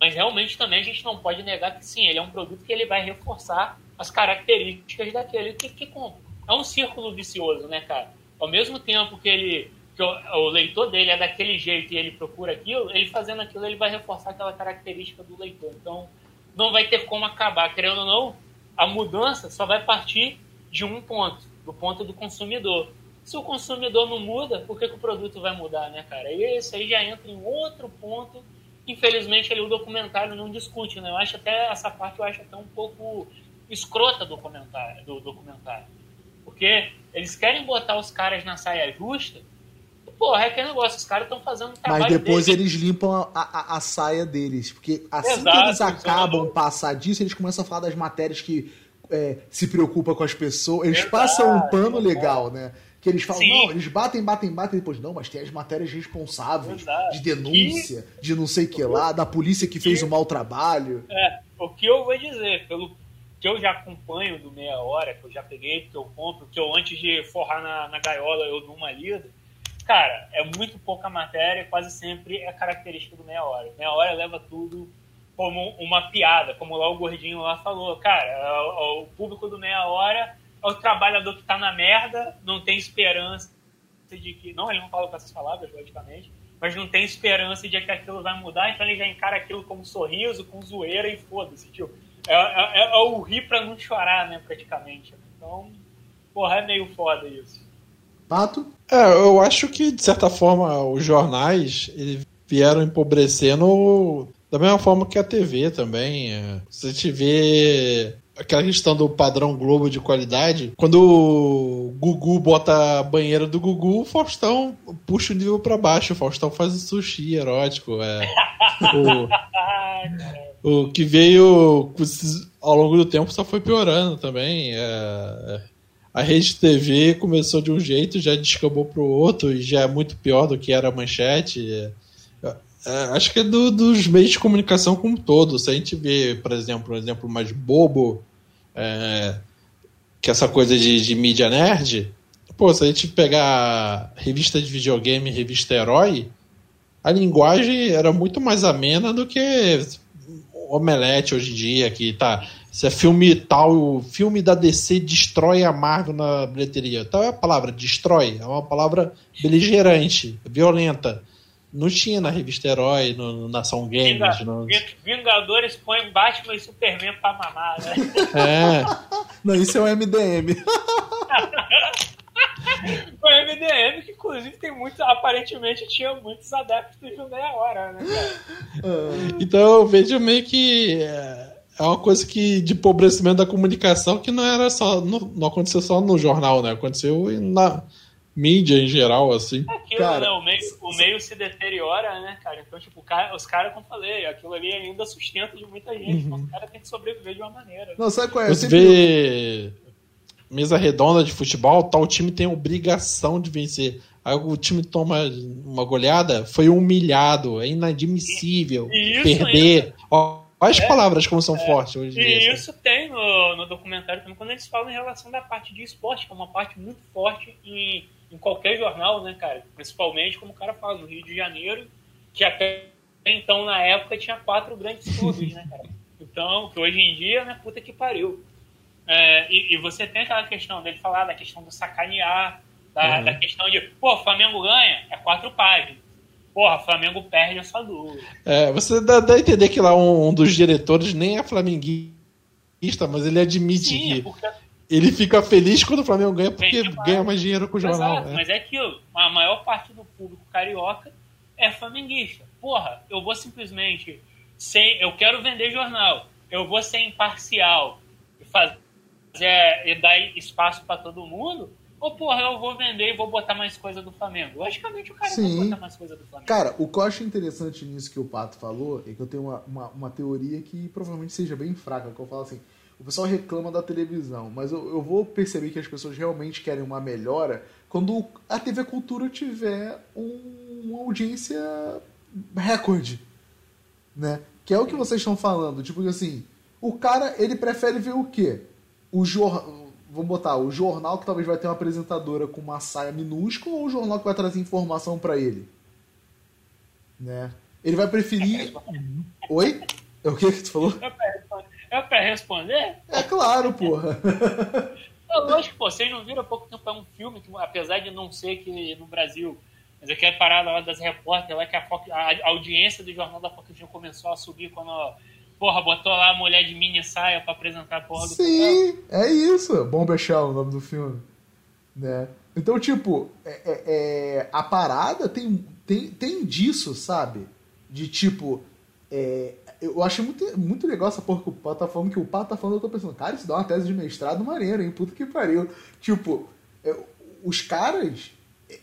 S2: Mas realmente também a gente não pode negar que sim, ele é um produto que ele vai reforçar as características daquele que, que compra. É um círculo vicioso, né, cara? Ao mesmo tempo que ele que o, o, leitor dele é daquele jeito e ele procura aquilo, ele fazendo aquilo, ele vai reforçar aquela característica do leitor. Então, não vai ter como acabar. Querendo ou não, a mudança só vai partir de um ponto, do ponto do consumidor. Se o consumidor não muda, por que, que o produto vai mudar, né, cara? E isso aí já entra em outro ponto infelizmente o documentário não discute, né? Eu acho até essa parte eu acho até um pouco escrota do documentário, do documentário. Porque eles querem botar os caras na saia justa. E, porra, é que negócio, os caras estão fazendo um
S1: trabalho Mas depois deles. eles limpam a, a, a, saia deles. Porque assim Exato, que eles acabam de passar disso, eles começam a falar das matérias que é, se preocupam com as pessoas. Eles Exato, passam um pano legal, né? Que eles falam, Sim. não, eles batem, batem, batem, depois, não, mas tem as matérias responsáveis de denúncia, de não sei o que lá, da polícia que fez o um mau trabalho.
S2: É, o que eu vou dizer, pelo que eu já acompanho do Meia Hora, que eu já peguei, que eu compro, que eu antes de forrar na, na gaiola eu dou uma lida, cara, é muito pouca matéria, quase sempre é característica do Meia Hora. Meia Hora leva tudo como uma piada, como lá o Gordinho lá falou. Cara, o, o público do Meia Hora é o trabalhador que tá na merda, não tem esperança de que. Não, ele não fala com essas palavras, logicamente, mas não tem esperança de que aquilo vai mudar, então ele já encara aquilo como sorriso, com zoeira e foda-se, tipo. É, é, é, o rir pra não chorar, né, praticamente. Então, porra, é meio foda isso.
S1: Pato?
S3: É, eu acho que, de certa forma, os jornais eles vieram empobrecendo da mesma forma que a TV também. É. Se a gente vê aquela questão do padrão Globo de qualidade. Quando o Gugu bota a banheira do Gugu, o Faustão puxa o nível para baixo. O Faustão faz o sushi erótico. É. <laughs> o, o que veio ao longo do tempo só foi piorando também. É, a Rede TV começou de um jeito, já descambou para o outro e já é muito pior do que era a manchete. É, é, acho que é do, dos meios de comunicação como um todo. Se a gente vê, por exemplo, um exemplo mais bobo, é, que essa coisa de, de mídia nerd, pô, se a gente pegar revista de videogame, revista herói, a linguagem era muito mais amena do que Omelete hoje em dia, que tá. Se é filme tal, o filme da DC destrói a Marvel na bilheteria. Então é a palavra destrói, é uma palavra beligerante, violenta. Não tinha na revista Herói, no, no Nação Games. Vinga, no...
S2: Vingadores põe Batman e Superman pra mamar, né?
S3: É. <laughs>
S1: Não, isso é o MDM. <laughs>
S2: o MDM, que inclusive tem muitos, aparentemente tinha muitos adeptos do meia hora, né,
S3: cara? Então eu vejo meio que é, é uma coisa que de empobrecimento da comunicação que não era só. Não, não aconteceu só no jornal, né? Aconteceu na mídia em geral, assim.
S2: É aquilo, cara, né? O meio, o meio se deteriora, né, cara? Então, tipo, cara, os caras, como falei, aquilo ali ainda sustenta de muita gente. Uhum. Então, os caras têm que sobreviver de uma maneira.
S1: Não, sabe qual é?
S3: Você vê mesa redonda de futebol, tal time tem obrigação de vencer. Aí o time toma uma goleada, foi humilhado, é inadmissível e, perder. Ó, Olha as é, palavras como são é, fortes hoje.
S2: E dia, isso assim. tem no, no documentário também, quando eles falam em relação da parte de esporte, que é uma parte muito forte em em qualquer jornal, né, cara? Principalmente, como o cara fala, no Rio de Janeiro, que até então, na época, tinha quatro grandes clubes, né, cara? Então, que hoje em dia, né, puta que pariu. É, e, e, você tem aquela questão dele falar da questão do sacanear, da, uhum. da questão de, pô, Flamengo ganha, é quatro páginas. Porra, Flamengo perde essa dúvida.
S3: É, você dá, dá a entender que lá um, um, dos diretores nem é flamenguista, mas ele admite Sim, que porque ele fica feliz quando o Flamengo ganha porque ganha mais dinheiro com o jornal. Exato,
S2: né? Mas é que a maior parte do público carioca é flamenguista. Porra, eu vou simplesmente sem, eu quero vender jornal, eu vou ser imparcial e fazer e dar espaço para todo mundo. Ou, porra, eu vou vender e vou botar mais coisa do Flamengo. Logicamente o cara Sim. vai botar mais coisa do Flamengo.
S1: Cara, o que eu acho interessante nisso que o Pato falou é que eu tenho uma, uma, uma teoria que provavelmente seja bem fraca, que eu falo assim, o pessoal reclama da televisão, mas eu, eu vou perceber que as pessoas realmente querem uma melhora quando a TV Cultura tiver um, uma audiência recorde, né? Que é o que vocês estão falando, tipo assim, o cara ele prefere ver o quê? O jornal, vamos botar, o jornal que talvez vai ter uma apresentadora com uma saia minúscula ou o jornal que vai trazer informação para ele, né? Ele vai preferir. Oi? É o que que tu falou?
S2: É pra responder?
S1: É claro, porra.
S2: É lógico, pô, vocês não viram há pouco tempo é um filme que, apesar de não ser que no Brasil, mas é parada lá das repórteres, lá que a, Fox, a, audiência do Jornal da Fox começou a subir quando, porra, botou lá a mulher de mini saia pra apresentar a porra do
S1: Sim, é isso. Bombechal, o nome do filme. Né? Então, tipo, é, é, é, a parada tem, tem, tem disso, sabe? De tipo, é, eu achei muito, muito legal essa porra que o Pato tá falando, que o Pato tá falando, eu tô pensando, cara, isso dá uma tese de mestrado maneiro, hein? Puta que pariu. Tipo, é, os caras. É,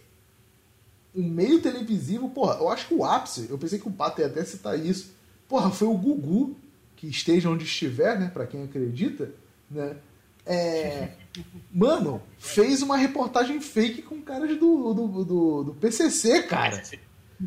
S1: o meio televisivo, porra, eu acho que o ápice, eu pensei que o Pato ia até citar isso. Porra, foi o Gugu, que esteja onde estiver, né? Pra quem acredita, né? É, mano, fez uma reportagem fake com caras do, do, do, do PCC, cara.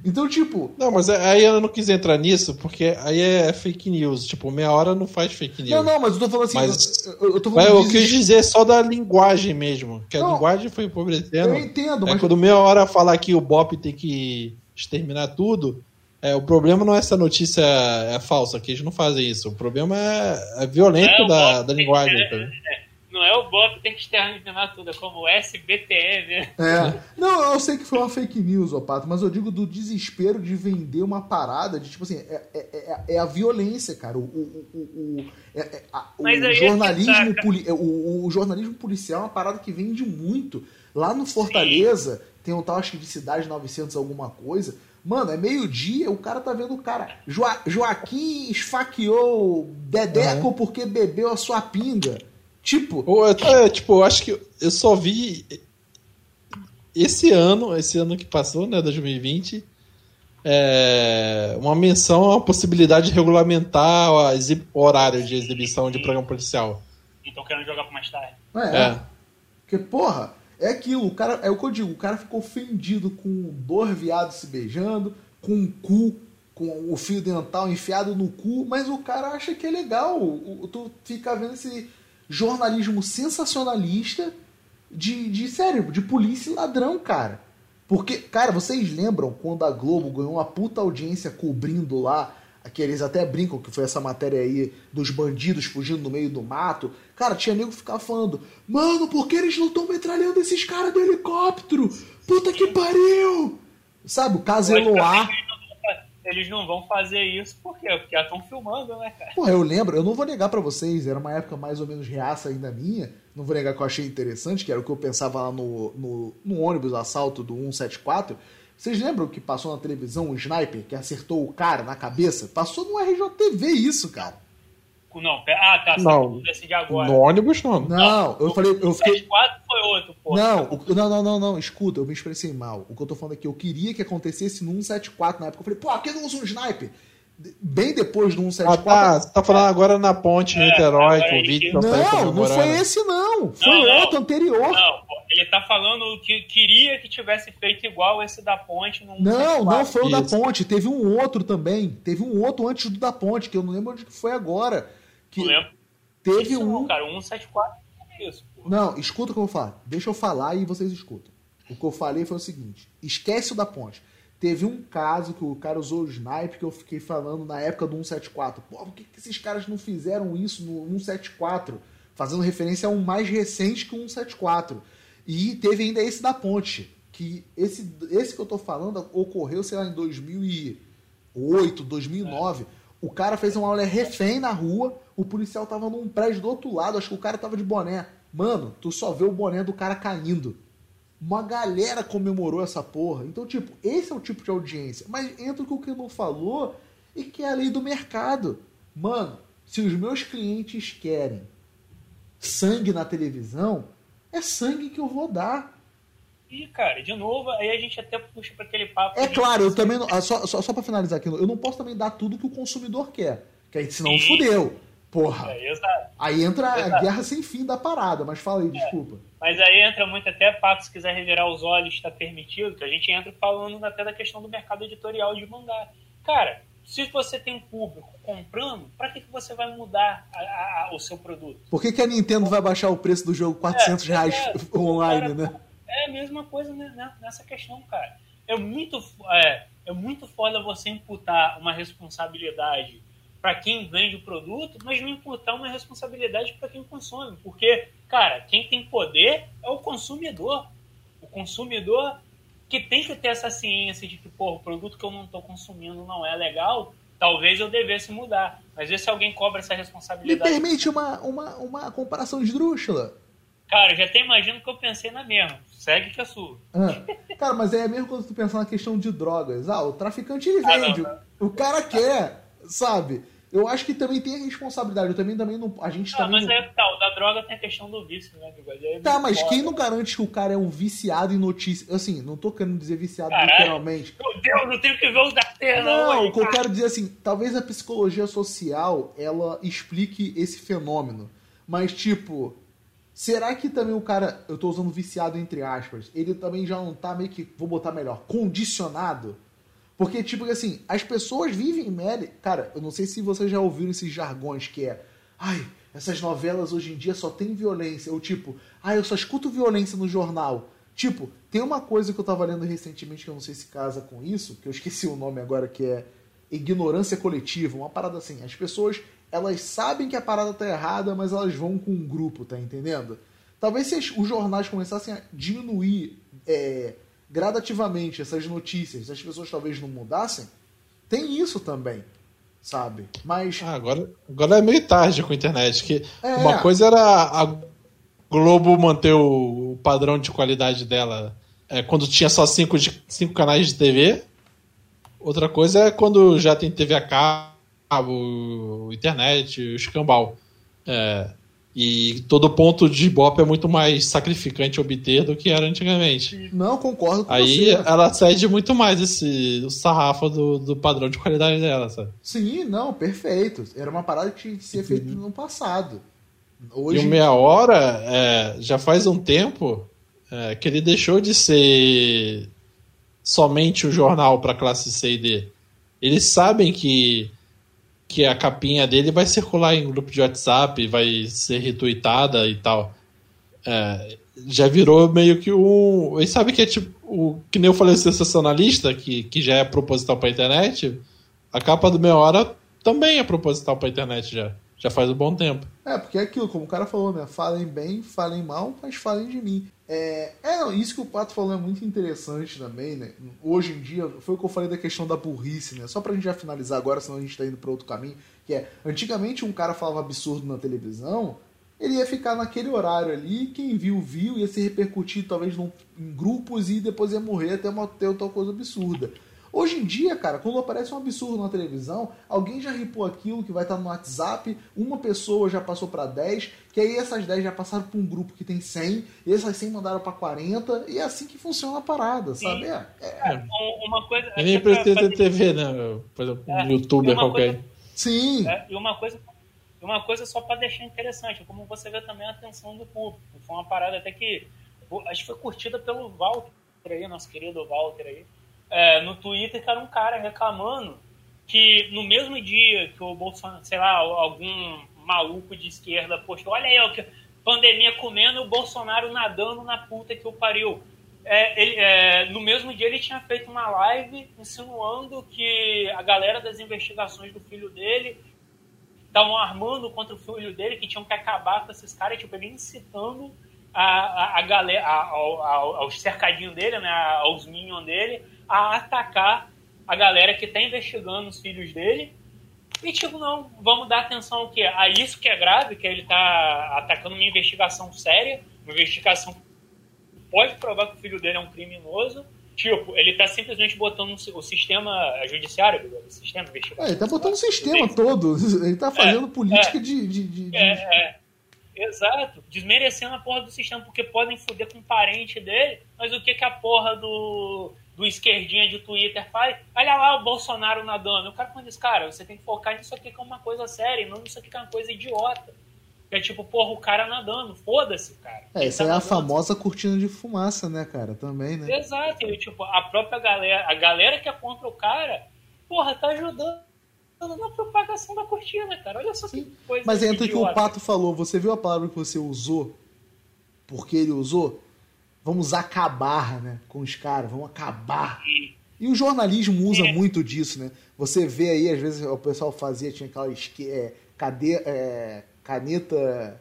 S1: Então, tipo.
S3: Não, mas aí eu não quis entrar nisso, porque aí é fake news. Tipo, meia hora não faz fake news.
S1: Não, não, mas eu tô falando assim.
S3: Mas, eu, eu, tô falando mas eu quis dizer só da linguagem mesmo. Que a não, linguagem foi empobrecendo. Eu
S1: entendo,
S3: é, mas. Quando meia hora falar que o Bop tem que exterminar tudo. É, o problema não é essa notícia é falsa, que eles não fazem isso. O problema é, é violento é, da, da linguagem. É,
S2: não é o Bob que tem que exterminar tudo, é como o SBTM.
S1: É. Não, eu sei que foi uma fake news, Pato, mas eu digo do desespero de vender uma parada de tipo assim, é, é, é, é a violência, cara. O, o, o, o, é, a, o jornalismo, poli, o, o, jornalismo policial é uma parada que vende muito. Lá no Fortaleza, Sim. tem um tal, acho que de Cidade 900 alguma coisa, Mano, é meio-dia, o cara tá vendo o cara. Joa Joaquim esfaqueou Dedeco uhum. porque bebeu a sua pinga. Tipo.
S3: Ou, é, tipo, eu acho que eu só vi esse ano, esse ano que passou, né, 2020, é, uma menção à possibilidade de regulamentar o horário de exibição de programa policial.
S2: Então querendo jogar pra mais tarde.
S1: É. é. Porque, porra, é aquilo, o cara, é o que eu digo, o cara ficou ofendido com dois viados se beijando, com um cu, com o fio dental enfiado no cu, mas o cara acha que é legal. O, tu fica vendo esse jornalismo sensacionalista de, de sério, de polícia e ladrão, cara. Porque, cara, vocês lembram quando a Globo ganhou uma puta audiência cobrindo lá, que eles até brincam que foi essa matéria aí dos bandidos fugindo no meio do mato. Cara, tinha nego que ficava falando, mano, por que eles não estão metralhando esses caras do helicóptero? Puta que pariu! Sabe, o caso Eloá
S2: eles não vão fazer isso por quê? Porque já estão filmando, né, cara?
S1: Porra, eu lembro, eu não vou negar para vocês, era uma época mais ou menos reaça ainda minha, não vou negar que eu achei interessante, que era o que eu pensava lá no, no, no ônibus assalto do 174. Vocês lembram que passou na televisão um sniper que acertou o cara na cabeça? Passou no RJTV isso, cara.
S2: Não, ah, tá.
S3: Não,
S2: decidir agora.
S3: No ônibus não.
S1: Não, eu falei. Eu fiquei...
S2: 74 foi outro, pô.
S1: Não, o, não, não, não, não, escuta, eu me expressei mal. O que eu tô falando aqui, eu queria que acontecesse no 174 na época. Eu falei, pô, aqui não usa um sniper. Bem depois do 174.
S3: Ah, tá. Você tá falando agora na ponte é, Niterói, com o vídeo
S1: Não, não foi esse, não. Foi não, outro não. anterior. Não,
S2: ele tá falando que queria que tivesse feito igual esse da ponte. No
S1: não, não foi o da ponte. Teve um outro também. Teve um outro antes do da ponte, que eu não lembro onde que foi agora. Que... Teve isso um.
S2: Não, cara, 174 é isso.
S1: Não, escuta o que eu vou falar. Deixa eu falar e vocês escutam. O que eu falei foi o seguinte: esquece o da ponte. Teve um caso que o cara usou o snipe que eu fiquei falando na época do 174. Pô, por que, que esses caras não fizeram isso no 174? Fazendo referência a um mais recente que o 174. E teve ainda esse da ponte. Que esse, esse que eu tô falando ocorreu, sei lá, em 2008, 2009. É. O cara fez uma aula refém na rua, o policial tava num prédio do outro lado, acho que o cara tava de boné. Mano, tu só vê o boné do cara caindo. Uma galera comemorou essa porra. Então, tipo, esse é o tipo de audiência. Mas entra o que o falou e que é a lei do mercado. Mano, se os meus clientes querem sangue na televisão, é sangue que eu vou dar.
S2: E, cara, de novo, aí a gente até puxa para aquele papo.
S1: É claro, eu também. Não, ah, só só, só para finalizar aqui, eu não posso também dar tudo que o consumidor quer. Que aí senão Sim. fudeu. Porra. É, aí entra exato. a guerra sem fim da parada, mas fala aí, é. desculpa.
S2: Mas aí entra muito até papo, se quiser revirar os olhos, está permitido, que a gente entra falando até da questão do mercado editorial de mangá. Cara, se você tem público comprando, para que, que você vai mudar a, a, a, o seu produto?
S1: Por que, que a Nintendo vai baixar o preço do jogo 400 é, reais é, <laughs> online,
S2: cara,
S1: né?
S2: É a mesma coisa né, nessa questão, cara. É muito, é, é muito foda você imputar uma responsabilidade para quem vende o produto, mas não imputar uma responsabilidade para quem consome. Porque, cara, quem tem poder é o consumidor. O consumidor que tem que ter essa ciência de que, pô, o produto que eu não estou consumindo não é legal, talvez eu devesse mudar. Mas e se alguém cobra essa responsabilidade?
S1: Me permite uma, uma, uma comparação esdrúxula.
S2: Cara, já até imagino que eu pensei na mesma. Segue que é sua.
S1: Ah, cara, mas é mesmo quando tu pensar na questão de drogas. Ah, o traficante ele vende. Ah, não. O cara quer, sabe? Eu acho que também tem a responsabilidade. Eu também, também não. A gente
S2: ah,
S1: também.
S2: Mas
S1: não...
S2: é tá, o da droga tem a questão do vício, né,
S1: é Tá, mas foda. quem não garante que o cara é um viciado em notícias? Assim, não tô querendo dizer viciado Caralho, literalmente.
S2: Meu Deus, não tenho que ver o da terra,
S1: não. Não, o que eu quero dizer assim, talvez a psicologia social ela explique esse fenômeno. Mas, tipo, Será que também o cara, eu tô usando viciado entre aspas, ele também já não tá meio que, vou botar melhor, condicionado? Porque, tipo assim, as pessoas vivem em Cara, eu não sei se vocês já ouviram esses jargões que é. Ai, essas novelas hoje em dia só tem violência. Ou tipo, ai, eu só escuto violência no jornal. Tipo, tem uma coisa que eu tava lendo recentemente que eu não sei se casa com isso, que eu esqueci o nome agora, que é ignorância coletiva, uma parada assim. As pessoas elas sabem que a parada tá errada, mas elas vão com um grupo, tá entendendo? Talvez se os jornais começassem a diminuir é, gradativamente essas notícias, as pessoas talvez não mudassem, tem isso também, sabe? Mas.
S3: Ah, agora, agora é meio tarde com a internet. Que é. Uma coisa era a Globo manter o padrão de qualidade dela é, quando tinha só cinco, cinco canais de TV. Outra coisa é quando já tem TV a cabo, internet, o escambau. É, e todo ponto de Ibope é muito mais sacrificante obter do que era antigamente.
S1: Não, concordo com
S3: Aí
S1: você.
S3: ela cede muito mais esse o sarrafo do, do padrão de qualidade dela, sabe?
S1: Sim, não, perfeito. Era uma parada que tinha que ser feita no passado.
S3: E
S1: Hoje,
S3: o Meia Hora é, já faz um tempo é, que ele deixou de ser somente o jornal para classe C e D. Eles sabem que, que a capinha dele vai circular em grupo de WhatsApp, vai ser retweetada e tal. É, já virou meio que um. Eles sabem que é tipo. O, que nem eu falei, o sensacionalista, que, que já é proposital para internet. A capa do Meia Hora também é proposital para internet já. Já faz um bom tempo.
S1: É, porque é aquilo, como o cara falou, né? Falem bem, falem mal, mas falem de mim. É, é isso que o Pato falou é muito interessante também, né? Hoje em dia, foi o que eu falei da questão da burrice, né? Só pra gente já finalizar agora, senão a gente tá indo pra outro caminho. Que é, antigamente um cara falava absurdo na televisão, ele ia ficar naquele horário ali, quem viu, viu, ia se repercutir talvez num, em grupos e depois ia morrer até uma, ter outra coisa absurda. Hoje em dia, cara, quando aparece um absurdo na televisão, alguém já ripou aquilo que vai estar no WhatsApp, uma pessoa já passou para 10, que aí essas 10 já passaram para um grupo que tem 100, e essas 100 mandaram para 40, e é assim que funciona a parada,
S2: Sim.
S1: sabe? É, é-
S2: um- uma coisa.
S3: E nem
S2: pra
S3: precisa ter TV, né? Por exemplo, um
S2: É,
S3: youtuber qualquer.
S2: coisa-
S1: sim,
S2: É, e uma coisa, uma coisa só para deixar interessante, como você vê também a atenção do público. Foi uma parada até que acho que foi curtida pelo Walter aí, nosso querido Walter aí. É, no Twitter, cara, um cara reclamando que no mesmo dia que o Bolsonaro, sei lá, algum maluco de esquerda postou, olha aí, que pandemia comendo o Bolsonaro nadando na puta que o pariu. É, ele, é, no mesmo dia ele tinha feito uma live insinuando que a galera das investigações do filho dele estavam armando contra o filho dele, que tinham que acabar com esses caras, tipo, ele incitando a, a, a galera, a, ao, ao, aos cercadinhos dele, né, aos minions dele, a atacar a galera que está investigando os filhos dele. E, tipo, não, vamos dar atenção ao quê? A isso que é grave, que ele está atacando uma investigação séria, uma investigação que pode provar que o filho dele é um criminoso. Tipo, ele está simplesmente botando o sistema judiciário, o sistema investigativo.
S1: É, ele tá botando o sistema todo, <laughs> ele tá fazendo política de... de, de- de-
S2: É, é. Exato. Desmerecendo a porra do sistema, porque podem foder com um parente dele, mas o que, que a porra do, do esquerdinha de Twitter faz? Olha lá o Bolsonaro nadando. O cara quando diz, cara, você tem que focar nisso aqui que é uma coisa séria, e não nisso aqui que é uma coisa idiota. Que é tipo, porra, o cara nadando, foda-se, cara.
S1: É,
S2: Ele
S1: essa
S2: tá
S1: é a
S2: nadando.
S1: famosa cortina de fumaça, né, cara? Também, né?
S2: Exato, e, tipo, a própria galera, a galera que é contra o cara, porra, tá ajudando na propagação da cortina, cara. Olha só que coisa
S1: Mas entra o que o. Pato falou, você viu a palavra que você usou? Porque ele usou? Vamos acabar, né? Com os caras, vamos acabar. E o jornalismo usa
S2: É.
S1: muito disso, né? Você vê aí, às vezes o pessoal fazia, tinha aquela esque- é, cade- é, caneta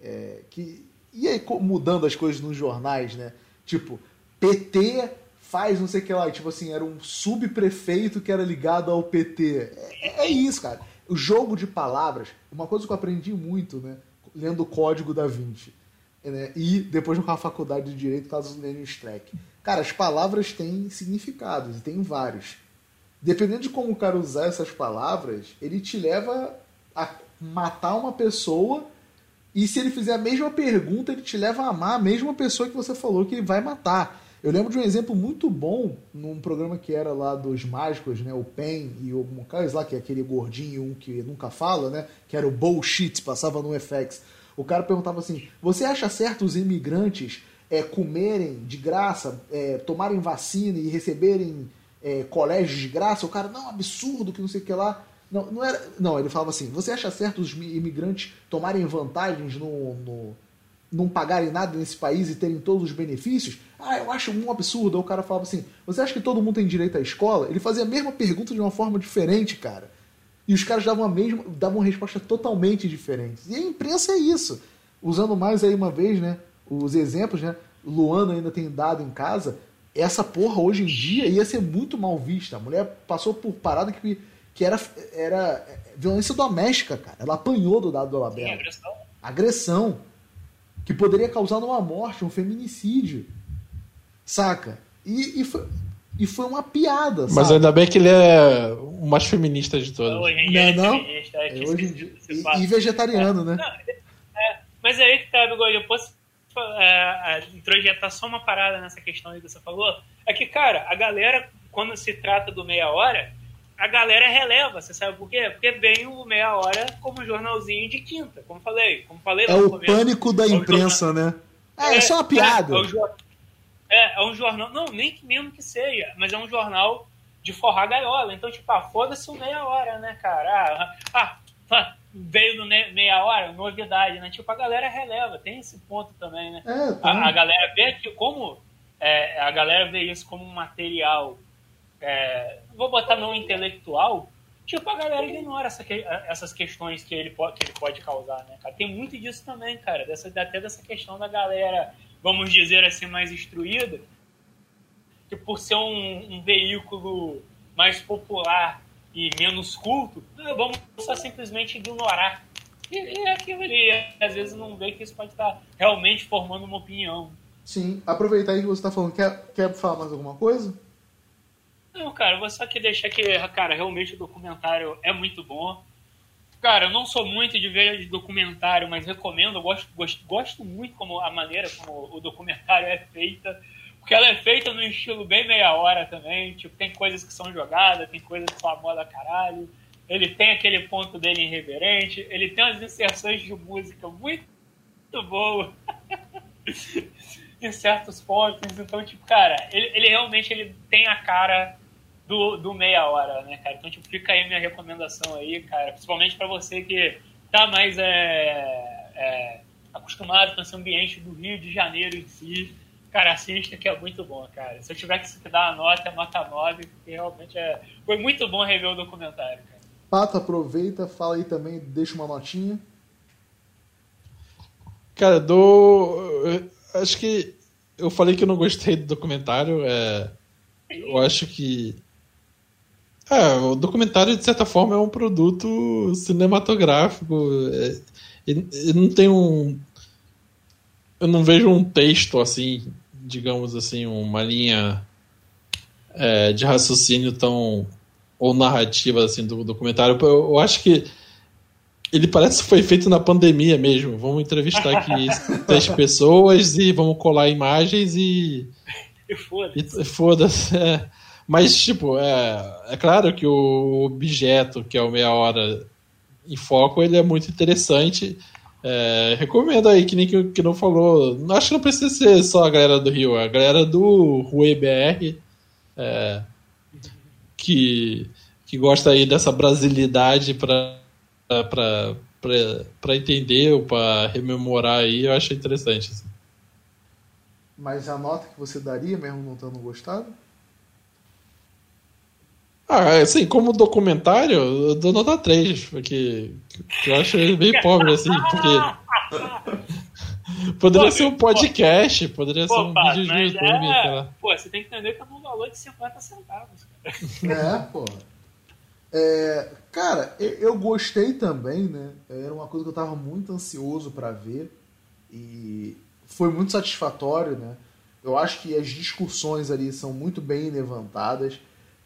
S1: é, que ia mudando as coisas nos jornais, né? Tipo, PT faz não sei o que lá, tipo assim, era um subprefeito que era ligado ao PT. É, é isso, cara. O jogo de palavras, uma coisa que eu aprendi muito, né? Lendo o Código da Vinci. Né? E depois a faculdade de Direito, caso Lênin Streck. Cara, as palavras têm significados, e tem vários. Dependendo de como o cara usar essas palavras, ele te leva a matar uma pessoa e se ele fizer a mesma pergunta, ele te leva a amar a mesma pessoa que você falou que vai matar. Eu lembro de um exemplo muito bom num programa que era lá dos mágicos, né? O Pen e o Moncais lá, que é aquele gordinho, que nunca fala, né? Que era o Bullshit, passava no FX. O cara perguntava assim: Você acha certo os imigrantes é, comerem de graça, é, tomarem vacina e receberem é, colégios de graça? O cara, não, absurdo, que não sei o que lá. Não, não, era, não, ele falava assim: Você acha certo os imigrantes tomarem vantagens no, no não pagarem nada nesse país e terem todos os benefícios? Ah, eu acho um absurdo. O cara falava assim: Você acha que todo mundo tem direito à escola? Ele fazia a mesma pergunta de uma forma diferente, cara. E os caras davam a mesma, davam uma resposta totalmente diferente. E a imprensa é isso. Usando mais aí uma vez, né, os exemplos, né? Luana ainda tem dado em casa. Essa porra hoje em dia ia ser muito mal vista. A mulher passou por parada que, que era, era violência doméstica, cara. Ela apanhou do dado do
S2: Sim,
S1: Labela.
S2: agressão.
S1: Agressão. Que poderia causar uma morte, um feminicídio. Saca? E, e, foi- E foi uma piada,
S3: Mas
S1: sabe?
S3: ainda bem que ele é o mais feminista de todos.
S2: Hoje em dia
S1: Não, não.
S2: é feminista, é
S1: É,
S2: que
S1: hoje em dia- e- e, vegetariano, né?
S2: Mas aí que tá, Bigode, eu posso é, é, introjetar só uma parada nessa questão aí que você falou. É que, cara, a galera, quando se trata do meia hora, a galera releva, você sabe por quê? Porque vem o meia hora como jornalzinho de quinta, como falei. Como falei
S1: É
S2: lá no
S1: o
S2: começo.
S1: pânico da
S2: É
S1: imprensa, né? É, é só uma piada.
S2: É, é, um é, um jornal. Não, nem que mesmo que seja, mas é um jornal de forrar gaiola. Então, tipo, ah, foda-se o meia hora, né, cara? Ah, ah, ah, veio no meia hora, novidade, né? Tipo, a galera releva, tem esse ponto também, né?
S1: É, tá.
S2: A, a galera vê que como é, a galera vê isso como um material, é, vou botar não intelectual, tipo, a galera ignora essa que- essas questões que ele, pode, que ele pode causar, né, cara? Tem muito disso também, cara, dessa, até dessa questão da galera, vamos dizer assim, mais instruída, que por ser um, um veículo mais popular e menos culto, ah, vamos só simplesmente ignorar. E, e é aquilo ali, às vezes não vê que isso pode estar realmente formando uma opinião.
S1: Sim. Aproveitar aí que você tá falando, quer, quer falar mais alguma coisa?
S2: Não, cara, eu vou só que deixar que, cara, realmente o documentário é muito bom. Cara, eu não sou muito de ver documentário, mas recomendo, eu gosto, gosto, gosto muito como a maneira como o documentário é feita. Porque ela é feita num estilo bem meia hora também. Tipo, tem coisas que são jogadas, tem coisas que são a moda caralho. Ele tem aquele ponto dele irreverente. Ele tem umas inserções de música muito, muito <laughs> em certos pontos. Então, tipo, cara, ele, ele realmente ele tem a cara do, do meia hora, né, cara? Então, tipo, fica aí minha recomendação aí, cara. Principalmente pra você que tá mais é, é, acostumado com esse ambiente do Rio de Janeiro em si. Cara, assista que é muito bom, cara. Se eu tiver que dar uma nota, é nota 9, porque realmente é... foi muito bom rever o documentário, cara.
S1: Pato, aproveita, fala aí também, deixa uma notinha.
S3: Cara, do. Acho que. Eu falei que eu não gostei do documentário. É, eu acho que. É, o documentário, de certa forma, é um produto cinematográfico. É, ele, ele não tem um. Eu não vejo um texto assim, digamos assim, uma linha é, de raciocínio tão. ou narrativa assim do documentário. Eu, eu acho que ele parece que foi feito na pandemia mesmo. Vamos entrevistar aqui <laughs> 10 pessoas e vamos colar imagens e.
S2: E foda-se.
S3: e Foda-se. é. Mas, tipo, é, é claro que o objeto, que é o meia hora em foco, ele é muito interessante. É, recomendo aí, que nem que, que não falou. Acho que não precisa ser só a galera do Rio, a galera do Rui BR. é, que, que gosta aí dessa brasilidade para para entender ou para rememorar aí, eu acho interessante. assim.
S1: Mas a nota que você daria, mesmo não tendo gostado?
S3: Ah, assim, como documentário, eu dou nota 3, porque eu acho ele bem <laughs> pobre, assim, porque. Poderia
S2: Pô,
S3: ser um podcast, poderia ser
S2: Pô,
S3: um
S2: pá,
S3: vídeo de YouTube,
S2: é... Pô, você tem que entender que é um valor de 50 centavos, cara.
S1: É, pô. É, cara, eu, eu gostei também, né? Era uma coisa que eu tava muito ansioso pra ver e foi muito satisfatório, né? Eu acho que as discussões ali são muito bem levantadas.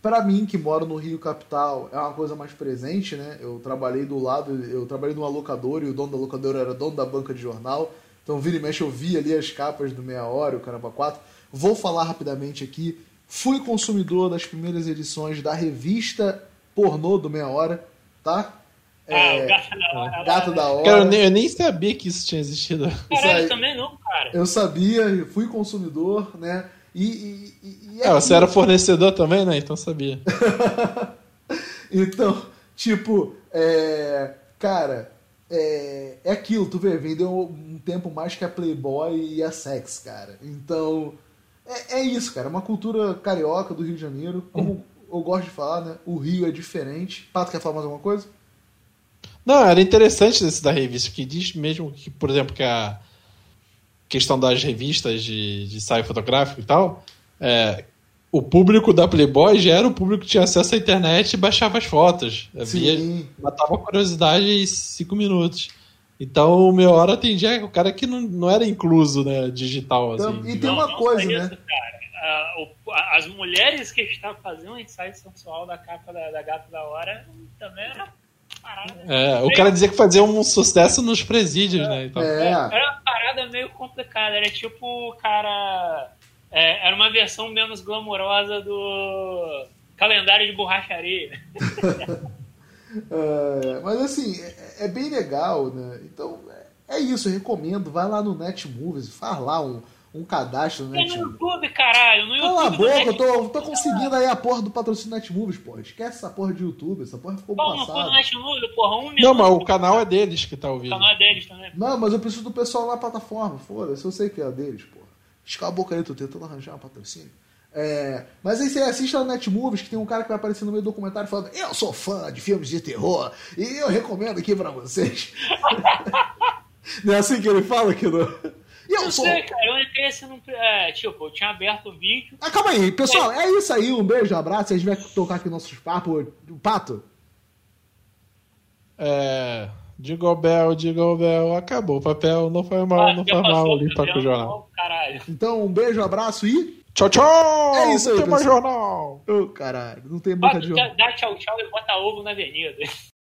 S1: Pra mim, que moro no Rio Capital, é uma coisa mais presente, né? Eu trabalhei do lado, eu trabalhei numa locadora e o dono da locadora era dono da banca de jornal. Então, vira e mexe, eu vi ali as capas do Meia Hora, o Caramba 4. Vou falar rapidamente aqui. Fui consumidor das primeiras edições da revista pornô do Meia Hora, tá?
S2: Ah,
S1: É,
S2: o gato da hora.
S1: Gato da Hora.
S3: Cara, eu nem, eu nem sabia que isso tinha existido.
S2: Caralho,
S1: aí.
S2: também não, cara.
S1: Eu sabia, fui consumidor, né? E, e, e- e
S3: Ah, você era fornecedor também, né? Então sabia. <laughs>
S1: Então, tipo, é, cara, é, é aquilo, tu vê, vendeu um tempo mais que a Playboy e a Sex, cara. Então, é, é isso, cara, uma cultura carioca do Rio de Janeiro. Como eu gosto de falar, né? O Rio é diferente. Pato, quer falar mais alguma coisa?
S3: Não, era interessante esse da revista, que diz mesmo que, por exemplo, que a questão das revistas de, de ensaio fotográfico e tal, é, o público da Playboy já era o público que tinha acesso à internet e baixava as fotos. Havia,
S1: Sim.
S3: matava a curiosidade em cinco minutos. Então, o meu hora atendia o cara que não, não era incluso, né, digital, assim.
S1: Então, e tem
S3: digamos.
S1: uma
S2: não
S1: coisa, né?
S2: isso, as mulheres que estão fazendo o ensaio sensual da capa da, da Gata da Hora também era parada.
S3: É, o cara dizia que fazia um sucesso nos presídios, né? Então,
S1: É.
S2: Era uma parada meio complicada. Era tipo o cara. é, era uma versão menos glamourosa do calendário de borracharia. <laughs>
S1: É, mas assim, é, é bem legal, né? Então é, é isso, eu recomendo. Vai lá no Netmovies, faz lá um, um cadastro no
S2: Tem no
S1: Netmovies.
S2: YouTube, caralho. No YouTube.
S1: Cala a boca, eu tô, tô conseguindo aí a porra do patrocínio Netmovies, porra. Esquece essa porra de YouTube, essa porra ficou
S2: Pau no cu do
S1: passada.
S2: Netmovie, porra. Um
S3: Não,
S2: minuto.
S3: mas o canal é deles que tá
S2: O
S3: ouvindo.
S2: canal é deles também.
S1: Não, mas eu preciso do pessoal na plataforma, foda-se, eu sei que é deles, porra. Escala a boca aí, tô tentando arranjar um patrocínio. É, mas aí você assiste lá no Netmovies, que tem um cara que vai aparecer no meio do documentário falando Eu sou fã de filmes de terror e eu recomendo aqui pra vocês. <laughs> Não é assim que ele fala aqui no... E eu
S2: sei, cara. Eu entrei assim num. É, tipo, eu tinha aberto o vídeo.
S1: Ah, calma aí, pessoal, é isso aí, um beijo, um abraço, a gente vai tocar aqui nossos papos. Pato,
S3: É. Digo Bel, Digo Bel, acabou o papel, não faz mal,
S2: Ah,
S3: não faz mal, limpa com o jornal.
S2: Caralho.
S1: então um beijo, um abraço e...
S3: Tchau, tchau!
S1: É isso aí,
S3: Não tem mais jornal!
S1: Ô, caralho, não tem boca
S2: Bota,
S1: de...
S2: dá tchau, tchau e bota ovo na avenida.